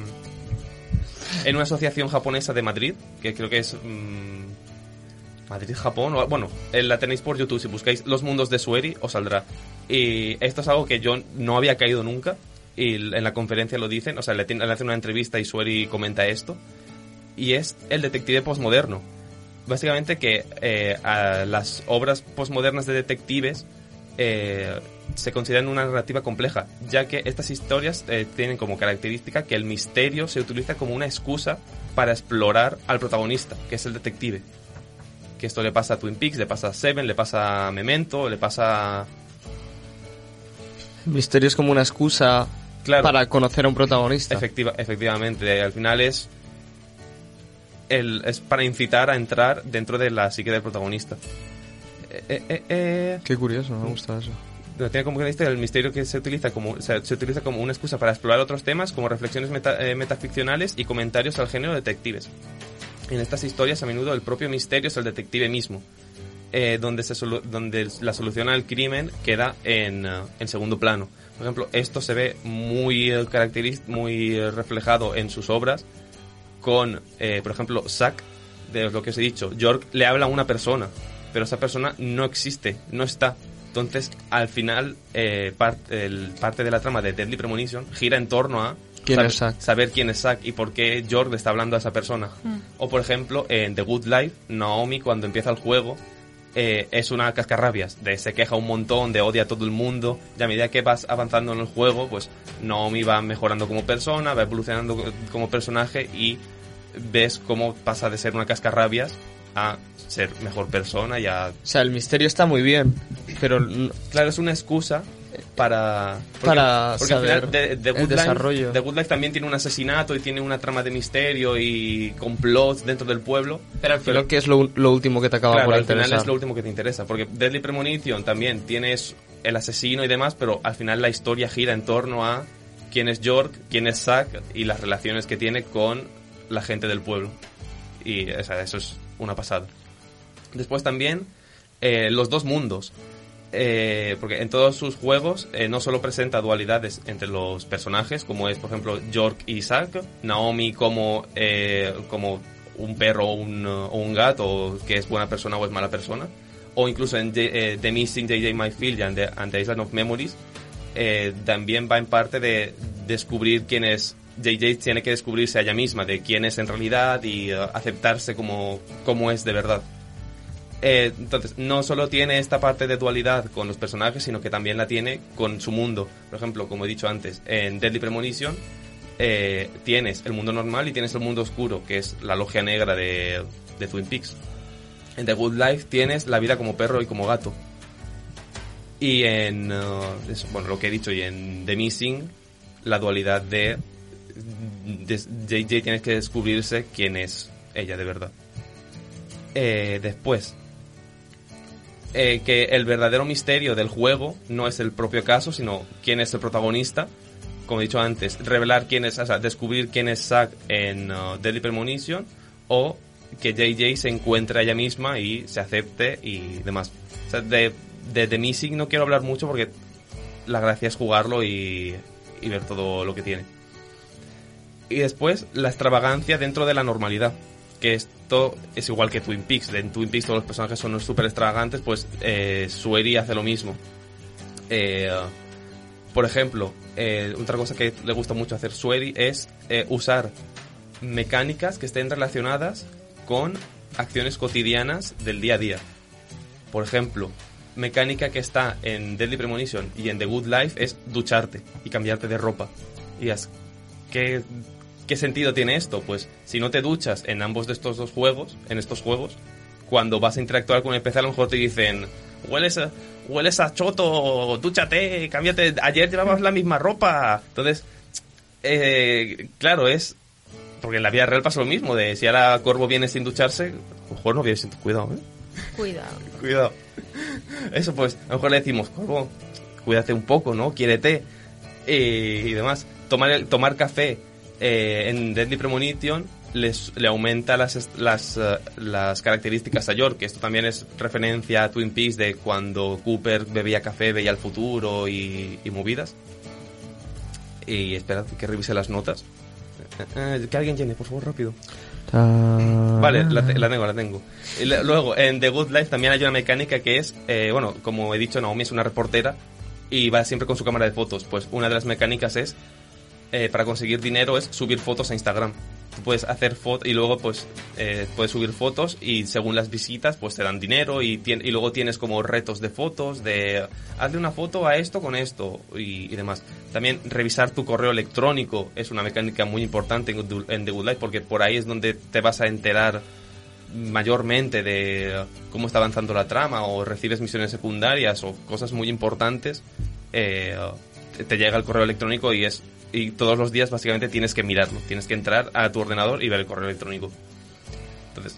en una asociación japonesa de Madrid, que creo que es mm, Madrid, Japón, bueno, eh, la tenéis por YouTube, si buscáis Los Mundos de Sueri os saldrá. Y esto es algo que yo no había caído nunca, y en la conferencia lo dicen, o sea, le, hacen una entrevista y Sueri comenta esto, y es el detective posmoderno. Básicamente que eh, a las obras posmodernas de detectives eh, se consideran una narrativa compleja, ya que estas historias eh, tienen como característica que el misterio se utiliza como una excusa para explorar al protagonista, que es el detective. Que esto le pasa a Twin Peaks, le pasa a Seven, le pasa a Memento, le pasa... El misterio es como una excusa Claro. para conocer a un protagonista. Efectiva, efectivamente, al final es, el, es para incitar a entrar dentro de la psique del protagonista. Eh, eh. Qué curioso, me gusta eso. Pero tiene como que el misterio que se utiliza como se, utiliza como una excusa para explorar otros temas como reflexiones eh, metaficcionales y comentarios al género detectives. En estas historias a menudo el propio misterio es el detective mismo, eh, donde, se donde la solución al crimen queda en, eh, en segundo plano. Por ejemplo, esto se ve muy caracteriz- muy reflejado en sus obras con, por ejemplo, Zack, de lo que os he dicho. York le habla a una persona, pero esa persona no existe, no está. Entonces, al final, eh, parte, el- parte de la trama de Deadly Premonition gira en torno a ¿Quién saber, es Zack? saber quién es Zack y por qué York le está hablando a esa persona. O, por ejemplo, en The Good Life, Naomi, cuando empieza el juego, eh, es una cascarrabias, de se queja un montón, de odia a todo el mundo, y a medida que vas avanzando en el juego, pues Naomi va mejorando como persona, va evolucionando co- como personaje y ves cómo pasa de ser una cascarrabias a ser mejor persona y a... O sea, el misterio está muy bien, pero Claro, es una excusa para... porque- Para porque al saber final The- The el Good Life- desarrollo. The Good Life también tiene un asesinato y tiene una trama de misterio y complots dentro del pueblo. pero al final, ¿qué es lo, lo último que te acaba Claro, por al final es lo último que te interesa, porque Deadly Premonition también tienes el asesino y demás, pero al final la historia gira en torno a quién es York, quién es Zack y las relaciones que tiene con la gente del pueblo. Y o sea, eso es una pasada. Después también eh, los dos mundos. Eh, porque en todos sus juegos eh, no solo presenta dualidades entre los personajes, como es, por ejemplo, York y Zack, Naomi como, como un perro o un, o gato, que es buena persona o es mala persona, o incluso en The Missing J.J. Myfield y and the, and the Island of Memories, también va en parte de descubrir quién es. JJ tiene que descubrirse a ella misma de quién es en realidad y uh, aceptarse como, es de verdad. Eh, entonces, no solo tiene esta parte de dualidad con los personajes, sino que también la tiene con su mundo. Por ejemplo, como he dicho antes, en Deadly Premonition eh, tienes el mundo normal y tienes el mundo oscuro, que es la logia negra de, Twin Peaks. En The Good Life tienes la vida como perro y como gato. Y en, bueno, lo que he dicho, y en The Missing, la dualidad de JJ tienes que descubrirse quién es ella de verdad. Eh, después, eh, que el verdadero misterio del juego no es el propio caso, sino quién es el protagonista. Como he dicho antes, revelar quién es, o sea, descubrir quién es Zack en uh, Deadly Premonition o que JJ se encuentre a ella misma y se acepte y demás. O sea, de, de The Missing no quiero hablar mucho porque la gracia es jugarlo y, y ver todo lo que tiene. Y después, la extravagancia dentro de la normalidad. Que esto es igual que Twin Peaks. En Twin Peaks todos los personajes son súper extravagantes, pues eh, Sueri hace lo mismo. Eh, por ejemplo, eh, otra cosa que le gusta mucho hacer Sueri es eh, usar mecánicas que estén relacionadas con acciones cotidianas del día a día. Por ejemplo, mecánica que está en Deadly Premonition y en The Good Life es ducharte y cambiarte de ropa. Y es, ¿qué, ¿qué sentido tiene esto? Pues si no te duchas en ambos de estos dos juegos, en estos juegos, cuando vas a interactuar con el PC a lo mejor te dicen, hueles a, hueles a choto, dúchate, cámbiate, ayer llevabas la misma ropa. Entonces, eh, claro, es... Porque en la vida real pasa lo mismo, de si ahora Corvo viene sin ducharse, a lo mejor no viene sin... Cuidado, ¿eh? Cuidado. Cuidado. Eso pues, a lo mejor le decimos, Corvo, cuídate un poco, ¿no? Quiérete. Eh, y demás. Tomar, el- tomar café eh, en Deadly Premonition les, le aumenta las, las, eh, las características a York. Esto también es referencia a Twin Peaks de cuando Cooper bebía café, veía el futuro y, y movidas. Y esperad que revise las notas. Eh, que alguien llene, por favor, rápido. Vale, la, te- la tengo, la tengo. Luego, en The Good Life también hay una mecánica que es, eh, bueno, como he dicho, Naomi es una reportera y va siempre con su cámara de fotos. Pues una de las mecánicas es, eh, para conseguir dinero, es subir fotos a Instagram. Tú puedes hacer fotos y luego pues eh, puedes subir fotos y según las visitas pues te dan dinero y, y luego tienes como retos de fotos de hazle una foto a esto con esto y, demás. También revisar tu correo electrónico es una mecánica muy importante en, The Good Life porque por ahí es donde te vas a enterar mayormente de cómo está avanzando la trama o recibes misiones secundarias o cosas muy importantes, eh, te llega el correo electrónico y es y todos los días básicamente tienes que mirarlo, tienes que entrar a tu ordenador y ver el correo electrónico. Entonces,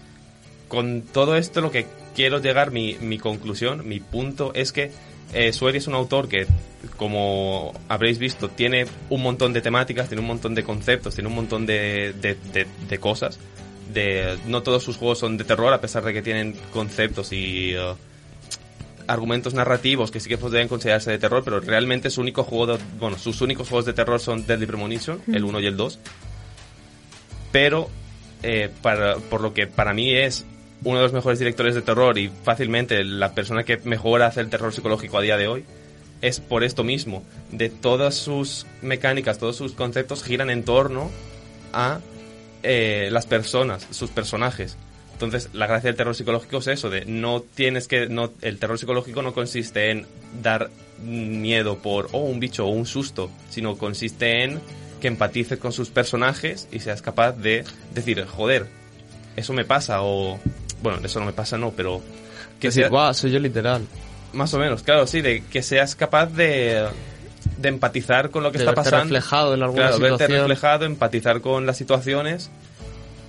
con todo esto lo que quiero llegar, mi, mi conclusión, mi punto es que eh, es un autor que, como habréis visto, tiene un montón de temáticas, tiene un montón de conceptos, tiene un montón de, de, de- de cosas. De, no todos sus juegos son de terror, a pesar de que tienen conceptos y eh, argumentos narrativos que sí que podrían considerarse de terror, pero realmente su único juego de- bueno, sus únicos juegos de terror son Deadly Premonition, el 1 y el 2. Pero eh, para, por lo que para mí es uno de los mejores directores de terror y fácilmente la persona que mejor hace el terror psicológico a día de hoy, es por esto mismo. De todas sus mecánicas, todos sus conceptos giran en torno a eh, las personas, sus personajes. Entonces, la gracia del terror psicológico es eso, de no tienes que, no, el terror psicológico no consiste en dar miedo por, oh, un bicho o un susto, sino consiste en que empatices con sus personajes y seas capaz de decir, joder, eso me pasa o, bueno, eso no me pasa, no, pero Que decir, sea, "Buah, soy yo literal. más o menos, claro, sí, de que seas capaz de, de empatizar con lo que De está pasando. reflejado en alguna claro, verte reflejado, empatizar con las situaciones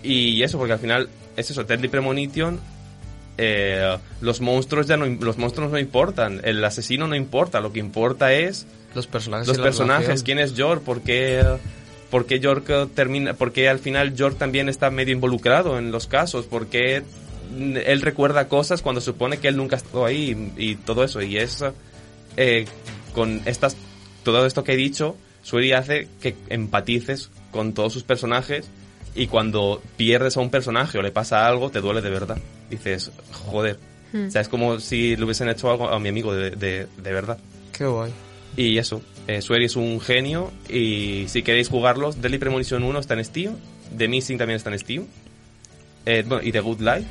y eso, porque al final es eso, Deadly Premonition, eh, los monstruos ya no, los monstruos no importan, el asesino no importa, lo que importa es Los personajes. los personajes, quién es York, por qué, por qué York eh, termina, por qué al final York también está medio involucrado en los casos, por qué él recuerda cosas cuando supone que él nunca ha estado ahí y, y todo eso, y es eh, con estas, todo esto que he dicho, Sueri hace que empatices con todos sus personajes y cuando pierdes a un personaje o le pasa algo, te duele de verdad. Dices, joder. Hmm. O sea, es como si le hubiesen hecho algo a mi amigo de, de, de verdad. Qué guay. Y eso, eh, Sueri es un genio y si queréis jugarlos, Deadly Premonition 1 está en Steam, The Missing también está en Steam, eh, bueno, y The Good Life.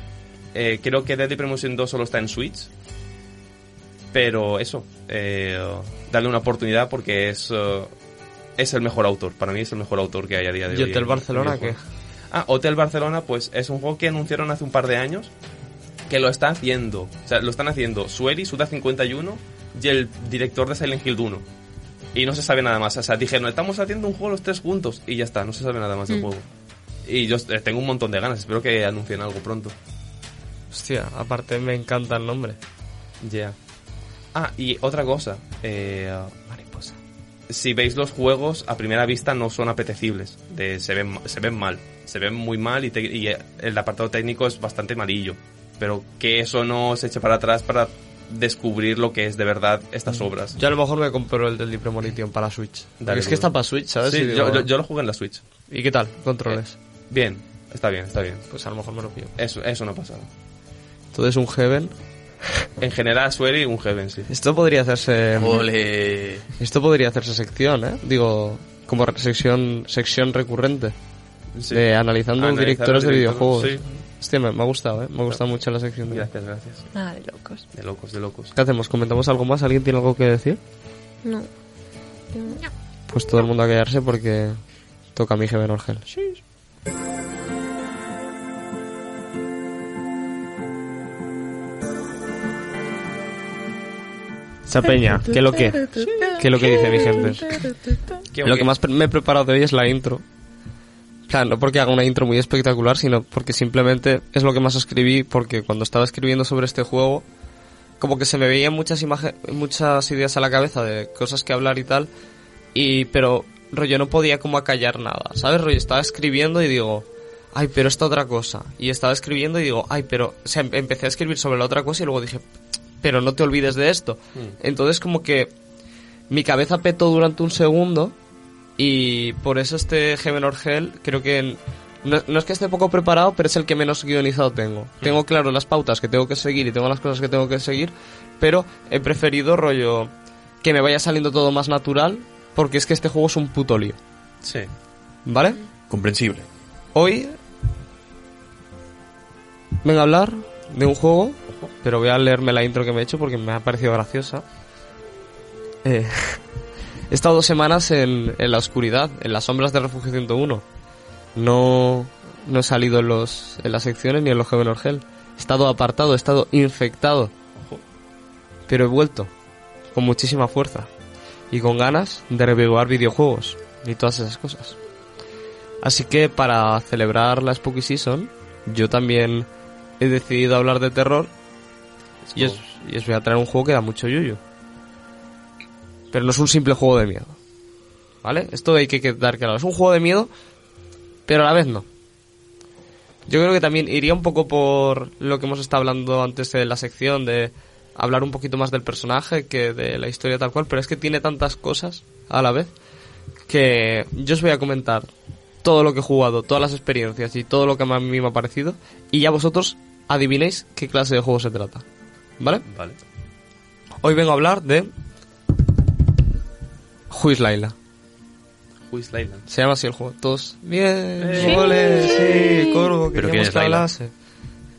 Eh, creo que Deadly Premonition 2 solo está en Switch, pero eso, eh, darle una oportunidad porque es, eh, es el mejor autor, para mí es el mejor autor que hay a día de ¿Y hoy. Hotel en- Barcelona qué? Ah, Hotel Barcelona, pues es un juego que anunciaron hace un par de años que lo está haciendo. O sea, lo están haciendo Sueri, Suda51 y el director de Silent Hill 1. Y no se sabe nada más. O sea, dijeron, estamos haciendo un juego los tres juntos. Y ya está, no se sabe nada más del Mm. juego. Y yo eh, tengo un montón de ganas. Espero que anuncien algo pronto. Hostia, aparte me encanta el nombre. Ya. Ah, y otra cosa. Eh. Si veis los juegos, a primera vista no son apetecibles. De, se, ven, se ven mal. Se ven muy mal y, te- y eh, el apartado técnico es bastante malillo. Pero que eso no se eche para atrás para descubrir lo que es de verdad estas obras. Yo a lo mejor me compro el del Premonition para Switch. Dale, es que está para Switch, ¿sabes? Sí, digo, yo, yo- yo lo jugué en la Switch. ¿Y qué tal? Controles. Bien, está bien, está bien. Pues a lo mejor me lo pillo. Eso, eso no ha pasado. Entonces un Heaven. En general, Sueri, un Heaven, sí. Esto podría hacerse... Ole. Esto podría hacerse sección, ¿eh? Digo, como sección, sección recurrente. Sí. De analizando directores de videojuegos. Hostia, me, me ha gustado, ¿eh? Me ha gustado mucho la sección. de- Gracias, gracias. Nada de locos. De locos, de locos. ¿Qué hacemos? ¿Comentamos algo más? ¿Alguien tiene algo que decir? No. Pues todo el mundo a callarse porque toca a mi Heaven Orgel. Esa peña, ¿qué es lo que? ¿Qué es lo que dice mi gente? ¿Qué, Lo que más me he preparado de hoy es la intro. Claro, no porque haga una intro muy espectacular, sino porque simplemente es lo que más escribí, porque cuando estaba escribiendo sobre este juego, como que se me veían muchas imágenes, muchas ideas a la cabeza de cosas que hablar y tal, y pero rollo no podía como acallar nada, ¿sabes? Rollo estaba escribiendo y digo, ay, pero esta otra cosa, y estaba escribiendo y digo, ay, pero, o sea, em- empecé a escribir sobre la otra cosa y luego dije, pero no te olvides de esto. Mm. Entonces como que mi cabeza petó durante un segundo Y por eso este Heaven or Hell creo que no, no es que esté poco preparado, pero es el que menos guionizado tengo. Tengo claro las pautas que tengo que seguir y tengo las cosas que tengo que seguir, pero he preferido rollo que me vaya saliendo todo más natural, porque es que este juego es un puto lío. Sí. ¿Vale? Comprensible. Hoy vengo a hablar de un juego, pero voy a leerme la intro que me he hecho porque me ha parecido graciosa. Eh, he estado dos semanas en, en la oscuridad, en las sombras de Refugio 101. No, no he salido en, los, en las secciones ni en los Heaven or Hell. He estado apartado, he estado infectado. Pero he vuelto con muchísima fuerza y con ganas de revivir videojuegos y todas esas cosas. Así que para celebrar la Spooky Season, yo también he decidido hablar de terror y os, y voy a traer un juego que da mucho yuyu. Pero no es un simple juego de miedo. ¿Vale? Esto hay que quedar claro. Es un juego de miedo, pero a la vez no. Yo creo que también iría un poco por lo que hemos estado hablando antes de la sección de hablar un poquito más del personaje que de la historia tal cual, pero es que tiene tantas cosas a la vez que yo os voy a comentar todo lo que he jugado, todas las experiencias y todo lo que a mí me ha parecido y ya vosotros adivinéis qué clase de juego se trata. ¿Vale? Vale. Hoy vengo a hablar de Who is Laila. Who is Layla? Se llama así el juego. Todos. Bien, Sí. ole, sí, Corvo, Pero ¿quién es que Laila? hablase.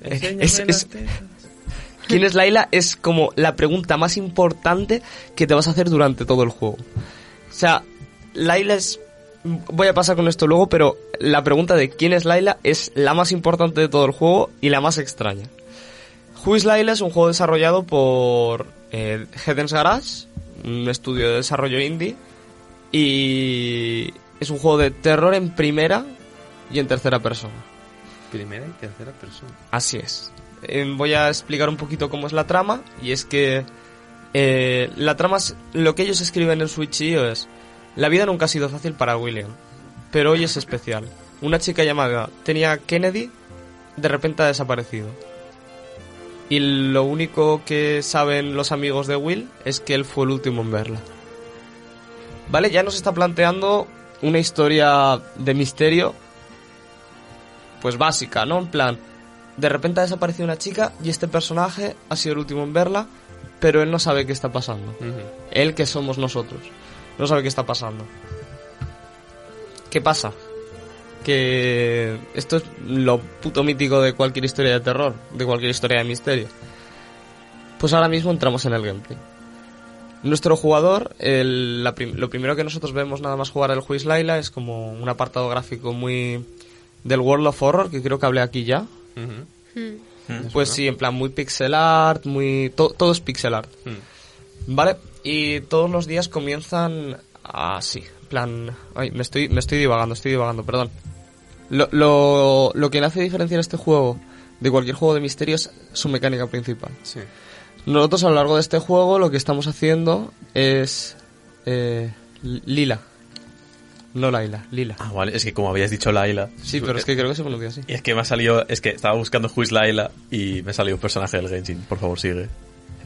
Eh, es- es- ¿Quién es Laila? Es como la pregunta más importante que te vas a hacer durante todo el juego. O sea, Laila es... Voy a pasar con esto luego, pero la pregunta de quién es Laila es la más importante de todo el juego y la más extraña. Who is es un juego desarrollado por eh, Heaven's Garage, un estudio de desarrollo indie, y es un juego de terror en primera y en tercera persona. Primera y tercera persona. Así es. Eh, voy a explicar un poquito cómo es la trama. Y es que eh, la trama, es, lo que ellos escriben en Switch.io es: La vida nunca ha sido fácil para William, pero hoy es especial. Una chica llamada Tenia Kennedy de repente ha desaparecido. Y lo único que saben los amigos de Will es que él fue el último en verla. Vale, ya nos está planteando una historia de misterio pues básica, ¿no? En plan, de repente ha desaparecido una chica y este personaje ha sido el último en verla, pero él no sabe qué está pasando. Él que somos nosotros. No sabe qué está pasando. ¿Qué pasa? Que esto es lo puto mítico de cualquier historia de terror, de cualquier historia de misterio. Pues ahora mismo entramos en el gameplay. Nuestro jugador, el- la prim- lo primero que nosotros vemos nada más jugar el Who is Layla es como un apartado gráfico muy del World of Horror, que creo que hablé aquí ya. Pues sí, en plan muy pixel art, muy to- todo es pixel art. ¿Vale? Y todos los días comienzan así, en plan, ay, me estoy me estoy divagando, estoy divagando, perdón. Lo, lo, lo que le hace diferenciar este juego de cualquier juego de misterio es su mecánica principal. Sí. Nosotros a lo largo de este juego lo que estamos haciendo es eh, Lila. No Laila, Lila. Ah, vale, es que como habías dicho Laila. Sí, pero es que creo que se pronuncia así. Y es que me ha salido, es que estaba buscando Who is Laila y me salió un personaje del Genshin. Por favor, sigue.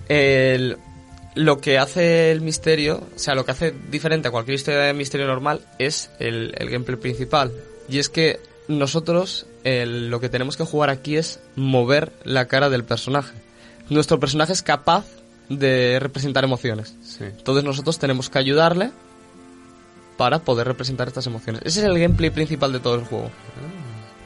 El- lo que hace el misterio, o sea, lo que hace diferente a cualquier historia de misterio normal es el, el gameplay principal. Y es que nosotros lo que tenemos que jugar aquí es mover la cara del personaje. Nuestro personaje es capaz de representar emociones. Sí. Entonces nosotros tenemos que ayudarle para poder representar estas emociones. Ese es el gameplay principal de todo el juego.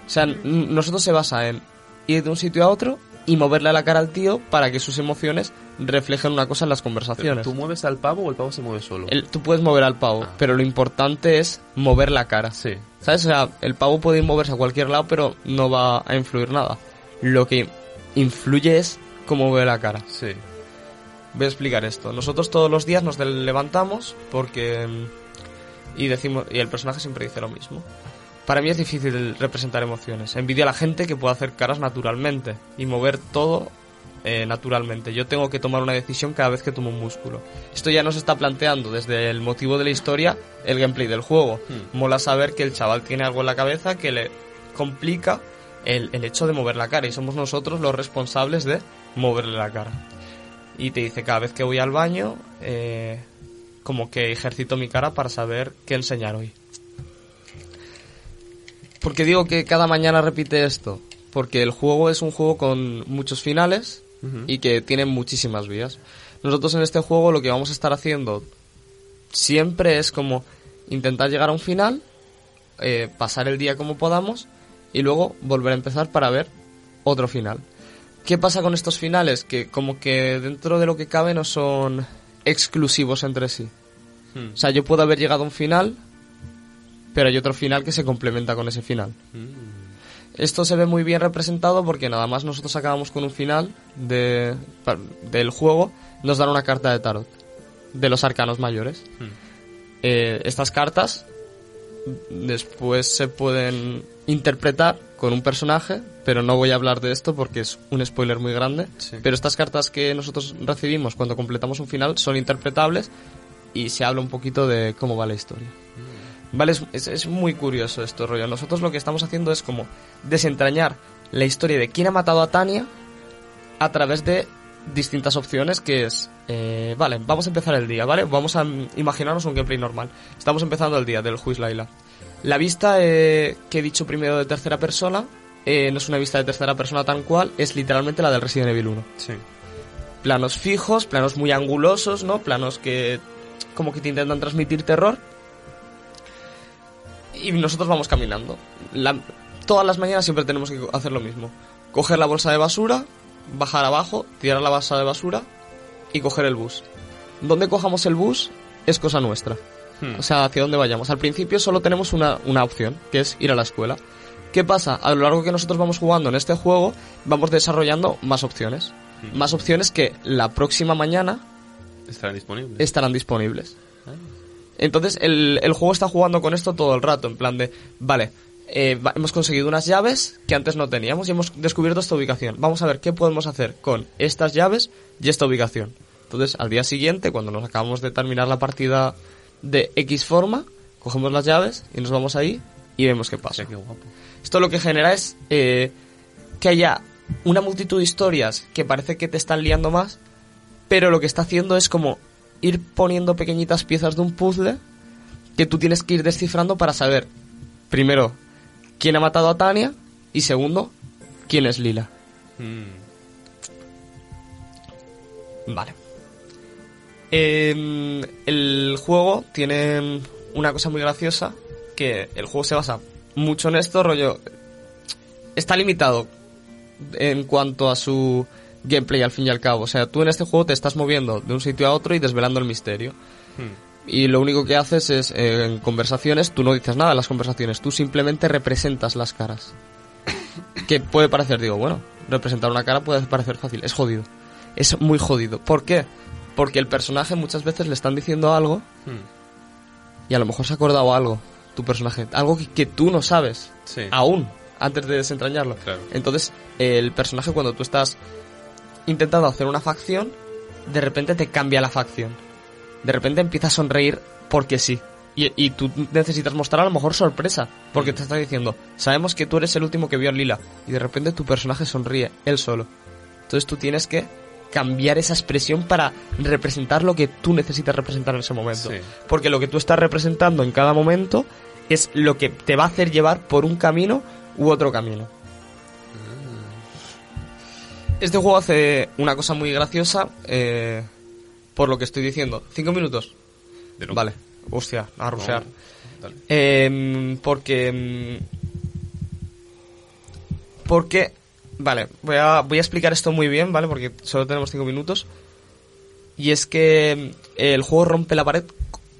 O sea, nosotros se basa en ir de un sitio a otro y moverle la cara al tío para que sus emociones reflejen una cosa en las conversaciones. ¿Tú mueves al pavo o el pavo se mueve solo? El- tú puedes mover al pavo, pero lo importante es mover la cara. Sí. ¿Sabes? O sea, el pavo puede moverse a cualquier lado, pero no va a influir nada. Lo que influye es cómo mueve la cara. Sí. Voy a explicar esto. Nosotros todos los días nos levantamos porque mm, y decimos y el personaje siempre dice lo mismo. Para mí es difícil representar emociones. Envidio a la gente que puede hacer caras naturalmente y mover todo eh, naturalmente. Yo tengo que tomar una decisión cada vez que tomo un músculo. Esto ya nos está planteando desde el motivo de la historia el gameplay del juego. Mola saber que el chaval tiene algo en la cabeza que le complica el, el hecho de mover la cara y somos nosotros los responsables de moverle la cara. Y te dice cada vez que voy al baño, eh, como que ejercito mi cara para saber qué enseñar hoy. ¿Por qué digo que cada mañana repite esto? Porque el juego es un juego con muchos finales y que tiene muchísimas vías. Nosotros en este juego lo que vamos a estar haciendo siempre es como intentar llegar a un final, eh, pasar el día como podamos y luego volver a empezar para ver otro final. ¿Qué pasa con estos finales? Que como que dentro de lo que cabe no son exclusivos entre sí. Hmm. O sea, yo puedo haber llegado a un final, pero hay otro final que se complementa con ese final. Esto se ve muy bien representado porque nada más nosotros acabamos con un final de, del juego, nos dan una carta de tarot, de los arcanos mayores. Hmm. Eh, estas cartas después se pueden interpretar con un personaje, pero no voy a hablar de esto porque es un spoiler muy grande. Sí. Pero estas cartas que nosotros recibimos cuando completamos un final son interpretables y se habla un poquito de cómo va la historia. Vale, es, es- es muy curioso esto, rollo. Nosotros lo que estamos haciendo es como desentrañar la historia de quién ha matado a Tania a través de distintas opciones que es, eh, vale, vamos a empezar el día, ¿vale? Vamos a mm, imaginarnos un gameplay normal. Estamos empezando el día del Juiz Laila. La vista eh, que he dicho primero de tercera persona eh, no es una vista de tercera persona tan cual, es literalmente la del Resident Evil 1 Sí. planos fijos, planos muy angulosos, ¿no? Planos que como que te intentan transmitir terror. Y nosotros vamos caminando. La- todas las mañanas siempre tenemos que hacer lo mismo. Coger la bolsa de basura, bajar abajo, tirar la bolsa de basura y coger el bus. Donde cojamos el bus es cosa nuestra. Hmm. O sea, hacia dónde vayamos. Al principio solo tenemos una, una opción, que es ir a la escuela. ¿Qué pasa? A lo largo que nosotros vamos jugando en este juego, vamos desarrollando más opciones. Más opciones que la próxima mañana Estarán disponibles. estarán disponibles. Entonces, el, el juego está jugando con esto todo el rato, en plan de, vale, eh, hemos conseguido unas llaves que antes no teníamos y hemos descubierto esta ubicación. Vamos a ver qué podemos hacer con estas llaves y esta ubicación. Entonces, al día siguiente, cuando nos acabamos de terminar la partida de X forma, cogemos las llaves y nos vamos ahí y vemos qué pasa. Hostia, qué guapo. Esto lo que genera es eh, que haya una multitud de historias que parece que te están liando más, pero lo que está haciendo es como ir poniendo pequeñitas piezas de un puzzle que tú tienes que ir descifrando para saber, primero, quién ha matado a Tania y segundo, quién es Lila. Hmm. Vale. Em, el juego tiene una cosa muy graciosa, que el juego se basa mucho en esto, rollo... Está limitado en cuanto a su gameplay al fin y al cabo. O sea, tú en este juego te estás moviendo de un sitio a otro y desvelando el misterio. Hmm. Y lo único que haces es, eh, en conversaciones, tú no dices nada en las conversaciones, tú simplemente representas las caras. que puede parecer, digo, bueno, representar una cara puede parecer fácil, es jodido. Es muy jodido. ¿Por qué? Porque el personaje muchas veces le están diciendo algo Hmm. y a lo mejor se ha acordado algo, tu personaje, algo que, que tú no sabes Sí. aún antes de desentrañarlo. Claro. Entonces, el personaje cuando tú estás intentando hacer una facción, de repente te cambia la facción. De repente empieza a sonreír porque sí. Y, y tú necesitas mostrar a lo mejor sorpresa, porque te está diciendo, sabemos que tú eres el último que vio a Lila, y de repente tu personaje sonríe, él solo. Entonces tú tienes que cambiar esa expresión para representar lo que tú necesitas representar en ese momento. Sí. Porque lo que tú estás representando en cada momento es lo que te va a hacer llevar por un camino u otro camino. Este juego hace una cosa muy graciosa, eh, por lo que estoy diciendo. ¿Cinco minutos? De Vale. Hostia, a rusear. No. Em, porque... mm, Porque... Vale, voy a, voy a explicar esto muy bien, ¿vale? Porque solo tenemos cinco minutos. Y es que mm, el juego rompe la pared,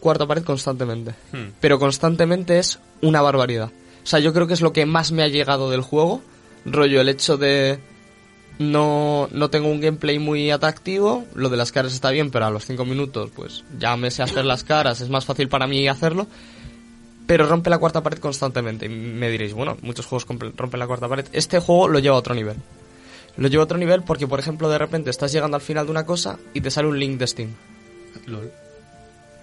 cuarta pared constantemente. Hmm. Pero constantemente es una barbaridad. O sea, yo creo que es lo que más me ha llegado del juego. Rollo, el hecho de... No, no tengo un gameplay muy atractivo. Lo de las caras está bien, pero a los 5 minutos, pues ya me sé hacer las caras. Es más fácil para mí hacerlo. Pero rompe la cuarta pared constantemente. Y me diréis, bueno, muchos juegos rompen la cuarta pared. Este juego lo lleva a otro nivel. Lo lleva a otro nivel porque, por ejemplo, de repente estás llegando al final de una cosa y te sale un link de Steam. Lol.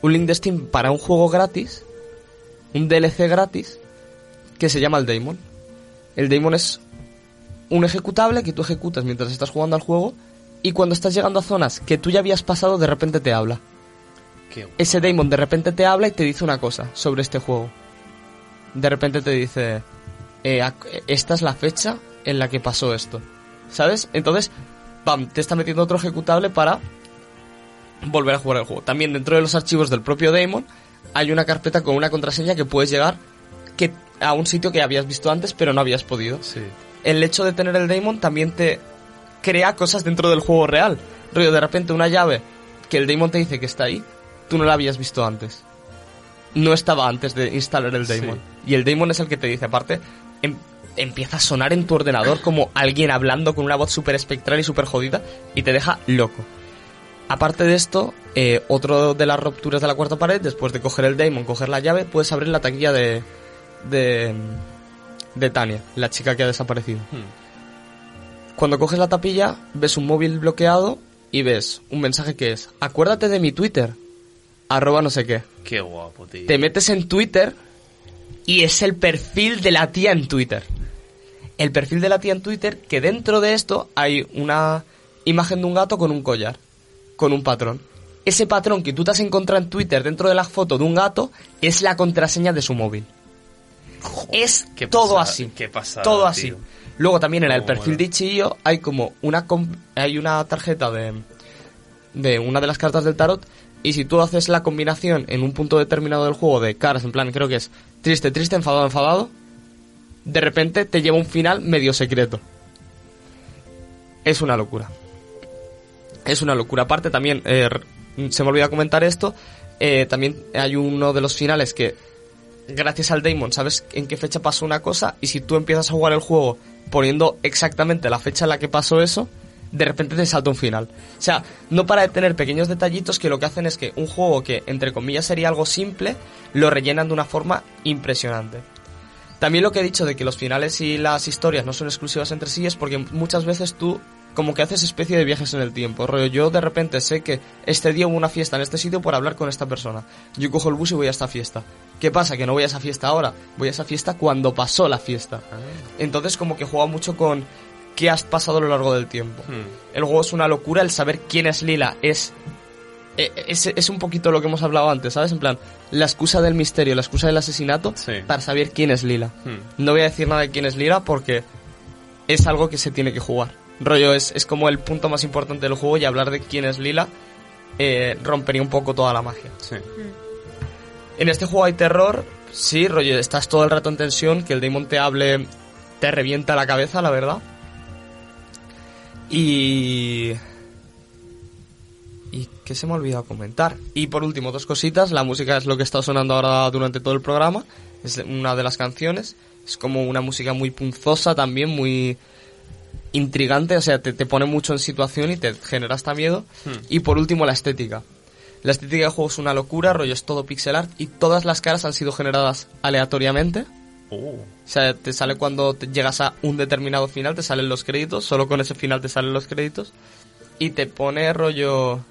Un link de Steam para un juego gratis, un DLC gratis, que se llama el Daemon. El Daemon es un ejecutable que tú ejecutas mientras estás jugando al juego y cuando estás llegando a zonas que tú ya habías pasado, de repente te habla. Qué ese Damon de repente te habla y te dice una cosa sobre este juego. De repente te dice, eh, esta es la fecha en la que pasó esto. ¿Sabes? Entonces, pam, te está metiendo otro ejecutable para volver a jugar el juego. También dentro de los archivos del propio Damon hay una carpeta con una contraseña que puedes llegar que, a un sitio que habías visto antes pero no habías podido Sí. El hecho de tener el Daemon también te crea cosas dentro del juego real. Rollo, de repente una llave que el Daemon te dice que está ahí, tú no la habías visto antes. No estaba antes de instalar el Daemon. Y el Daemon es el que te dice, aparte, em- empieza a sonar en tu ordenador como alguien hablando con una voz súper espectral y súper jodida y te deja loco. Aparte de esto, eh, otro de las rupturas de la cuarta pared, después de coger el Daemon, coger la llave, puedes abrir la taquilla de, de, de Tania, la chica que ha desaparecido. Cuando coges la tapilla, ves un móvil bloqueado y ves un mensaje que es, acuérdate de mi Twitter, arroba no sé qué. Qué guapo, tío. Te metes en Twitter y es el perfil de la tía en Twitter. El perfil de la tía en Twitter, que dentro de esto hay una imagen de un gato con un collar, con un patrón. Ese patrón que tú te has encontrado en Twitter dentro de la foto de un gato es la contraseña de su móvil. Es qué todo pasada, así. qué pasada, todo así. tío. Luego también en el perfil mola. de Ichio hay como una hay una tarjeta de de una de las cartas del tarot y si tú haces la combinación en un punto determinado del juego de caras, en plan creo que es triste, triste, enfadado, enfadado, de repente te lleva un final medio secreto. Es una locura. Es una locura. Aparte también, eh, se me olvidó comentar esto, eh, también hay uno de los finales que, gracias al Daemon, sabes en qué fecha pasó una cosa y si tú empiezas a jugar el juego poniendo exactamente la fecha en la que pasó eso, de repente te salta un final. O sea, no para de tener pequeños detallitos que lo que hacen es que un juego que, entre comillas, sería algo simple, lo rellenan de una forma impresionante. También lo que he dicho de que los finales y las historias no son exclusivas entre sí es porque muchas veces tú como que haces especie de viajes en el tiempo. Rollo, yo de repente sé que este día hubo una fiesta en este sitio por hablar con esta persona. Yo cojo el bus y voy a esta fiesta. ¿Qué pasa? Que no voy a esa fiesta ahora. Voy a esa fiesta cuando pasó la fiesta. Entonces como que juega mucho con qué has pasado a lo largo del tiempo. Hmm. El juego es una locura, el saber quién es Lila es, eh, es... Es un poquito lo que hemos hablado antes, ¿sabes? En plan, la excusa del misterio, la excusa del asesinato Sí. para saber quién es Lila. Hmm. No voy a decir nada de quién es Lila porque es algo que se tiene que jugar. Rollo, es, es como el punto más importante del juego y hablar de quién es Lila eh, rompería un poco toda la magia. Sí. En este juego hay terror, sí, rollo, estás todo el rato en tensión, que el Demon te hable, te revienta la cabeza, la verdad. Y... ¿Y qué se me ha olvidado comentar? Y por último, dos cositas. La música es lo que está sonando ahora durante todo el programa. Es una de las canciones. Es como una música muy punzosa también, muy intrigante. O sea, te, te pone mucho en situación y te genera hasta miedo. Y por último, la estética. La estética del juego es una locura, rollo es todo pixel art y todas las caras han sido generadas aleatoriamente. Uh, O sea, te sale cuando te llegas a un determinado final, te salen los créditos, solo con ese final te salen los créditos. Y te pone rollo...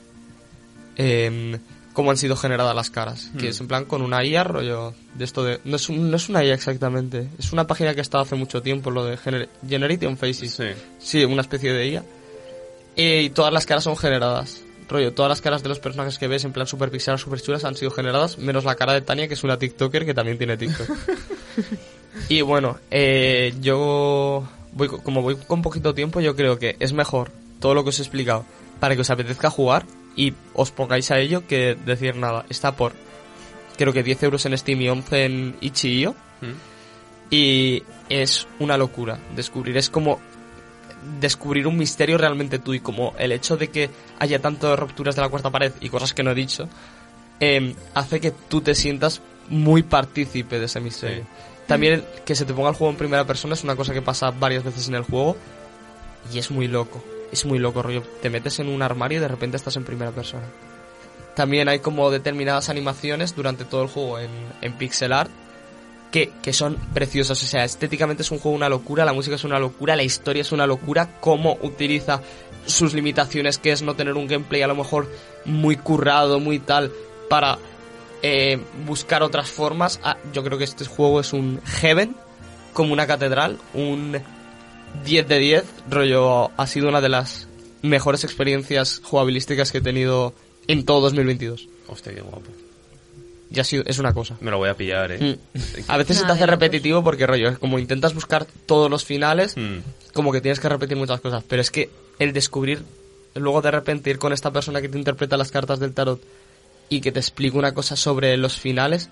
em, cómo han sido generadas las caras. Que es en plan con una IA, rollo de esto de... No es, un- no es una IA exactamente, es una página que ha estado hace mucho tiempo, lo de Gener- Generation Faces. sí. Sí, una especie de IA. Y todas las caras son generadas. Rollo, todas las caras de los personajes que ves en plan super pixeladas, super chulas han sido generadas, menos la cara de Tania, que es una TikToker que también tiene TikTok. y bueno, eh, yo voy, co- como voy con poquito tiempo, yo creo que es mejor todo lo que os he explicado para que os apetezca jugar y os pongáis a ello que decir nada. Está por, creo que 10 euros en Steam y 11 en Itch.io. Hmm. Y es una locura descubrir. Es como descubrir un misterio realmente tú y como el hecho de que haya tantas rupturas de la cuarta pared y cosas que no he dicho, eh, hace que tú te sientas muy partícipe de ese misterio. También que se te ponga el juego en primera persona es una cosa que pasa varias veces en el juego y es muy loco. Es muy loco, rollo. Te metes en un armario y de repente estás en primera persona. También hay como determinadas animaciones durante todo el juego en, en pixel art que, que son preciosas. O sea, estéticamente es un juego una locura, la música es una locura, la historia es una locura, cómo utiliza sus limitaciones, que es no tener un gameplay a lo mejor muy currado, muy tal, para eh, buscar otras formas. Ah, yo creo que este juego es un heaven, como una catedral, un 10 de 10, rollo, ha sido una de las mejores experiencias jugabilísticas que he tenido en todo 2022. Hostia, qué guapo. Ya ha sido, es una cosa. Me lo voy a pillar, eh. Mm. A veces se te hace repetitivo porque rollo, como intentas buscar todos los finales, Mm. como que tienes que repetir muchas cosas, pero es que el descubrir, luego de repente ir con esta persona que te interpreta las cartas del tarot y que te explique una cosa sobre los finales,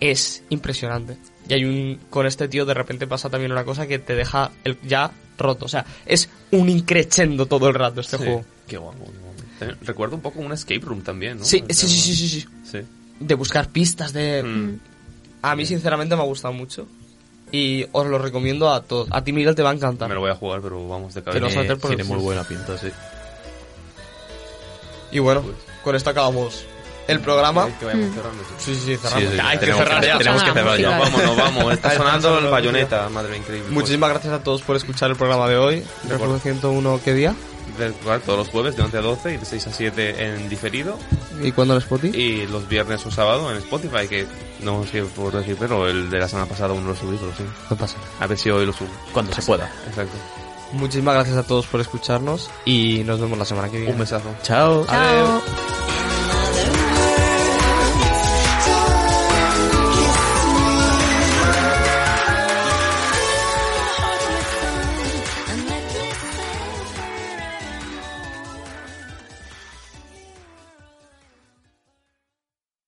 es impresionante. Y hay un, con este tío de repente pasa también una cosa que te deja el, ya roto, o sea, es un increchendo todo el rato este Sí, juego. Qué guapo. qué guapo. También Recuerdo un poco un escape room también, ¿no? Sí, O sí, sea, sí, sí, sí, sí. Sí. De buscar pistas, de... Mm. A mí sinceramente me ha gustado mucho. Y os lo recomiendo a todos. A ti, Miguel, te va a encantar. Me lo voy a jugar, pero vamos de cabeza. el Tiene muy buena pinta, sí. Y bueno, con esto acabamos el programa. Que vayamos cerrando, sí. Sí, cerramos. Sí, sí, hay que tenemos cerrar que- ya. tenemos que cerrar ya. vamos, nos vamos. Está sonando el bayoneta, madre increíble. Muchísimas gracias a todos por escuchar el programa de hoy. Recuerdo 101, ¿qué día? Todos los jueves de 11 a 12 y de 6 a 7 en diferido ¿Y cuándo en Spotify? y los viernes o sábado en Spotify que no sé por decir pero el de la semana pasada aún no lo subí pero sí No pasa nada. a ver si hoy lo subo Cuando se pueda. exacto Muchísimas gracias a todos por escucharnos y nos vemos la semana que viene. un besazo Chao. Chao.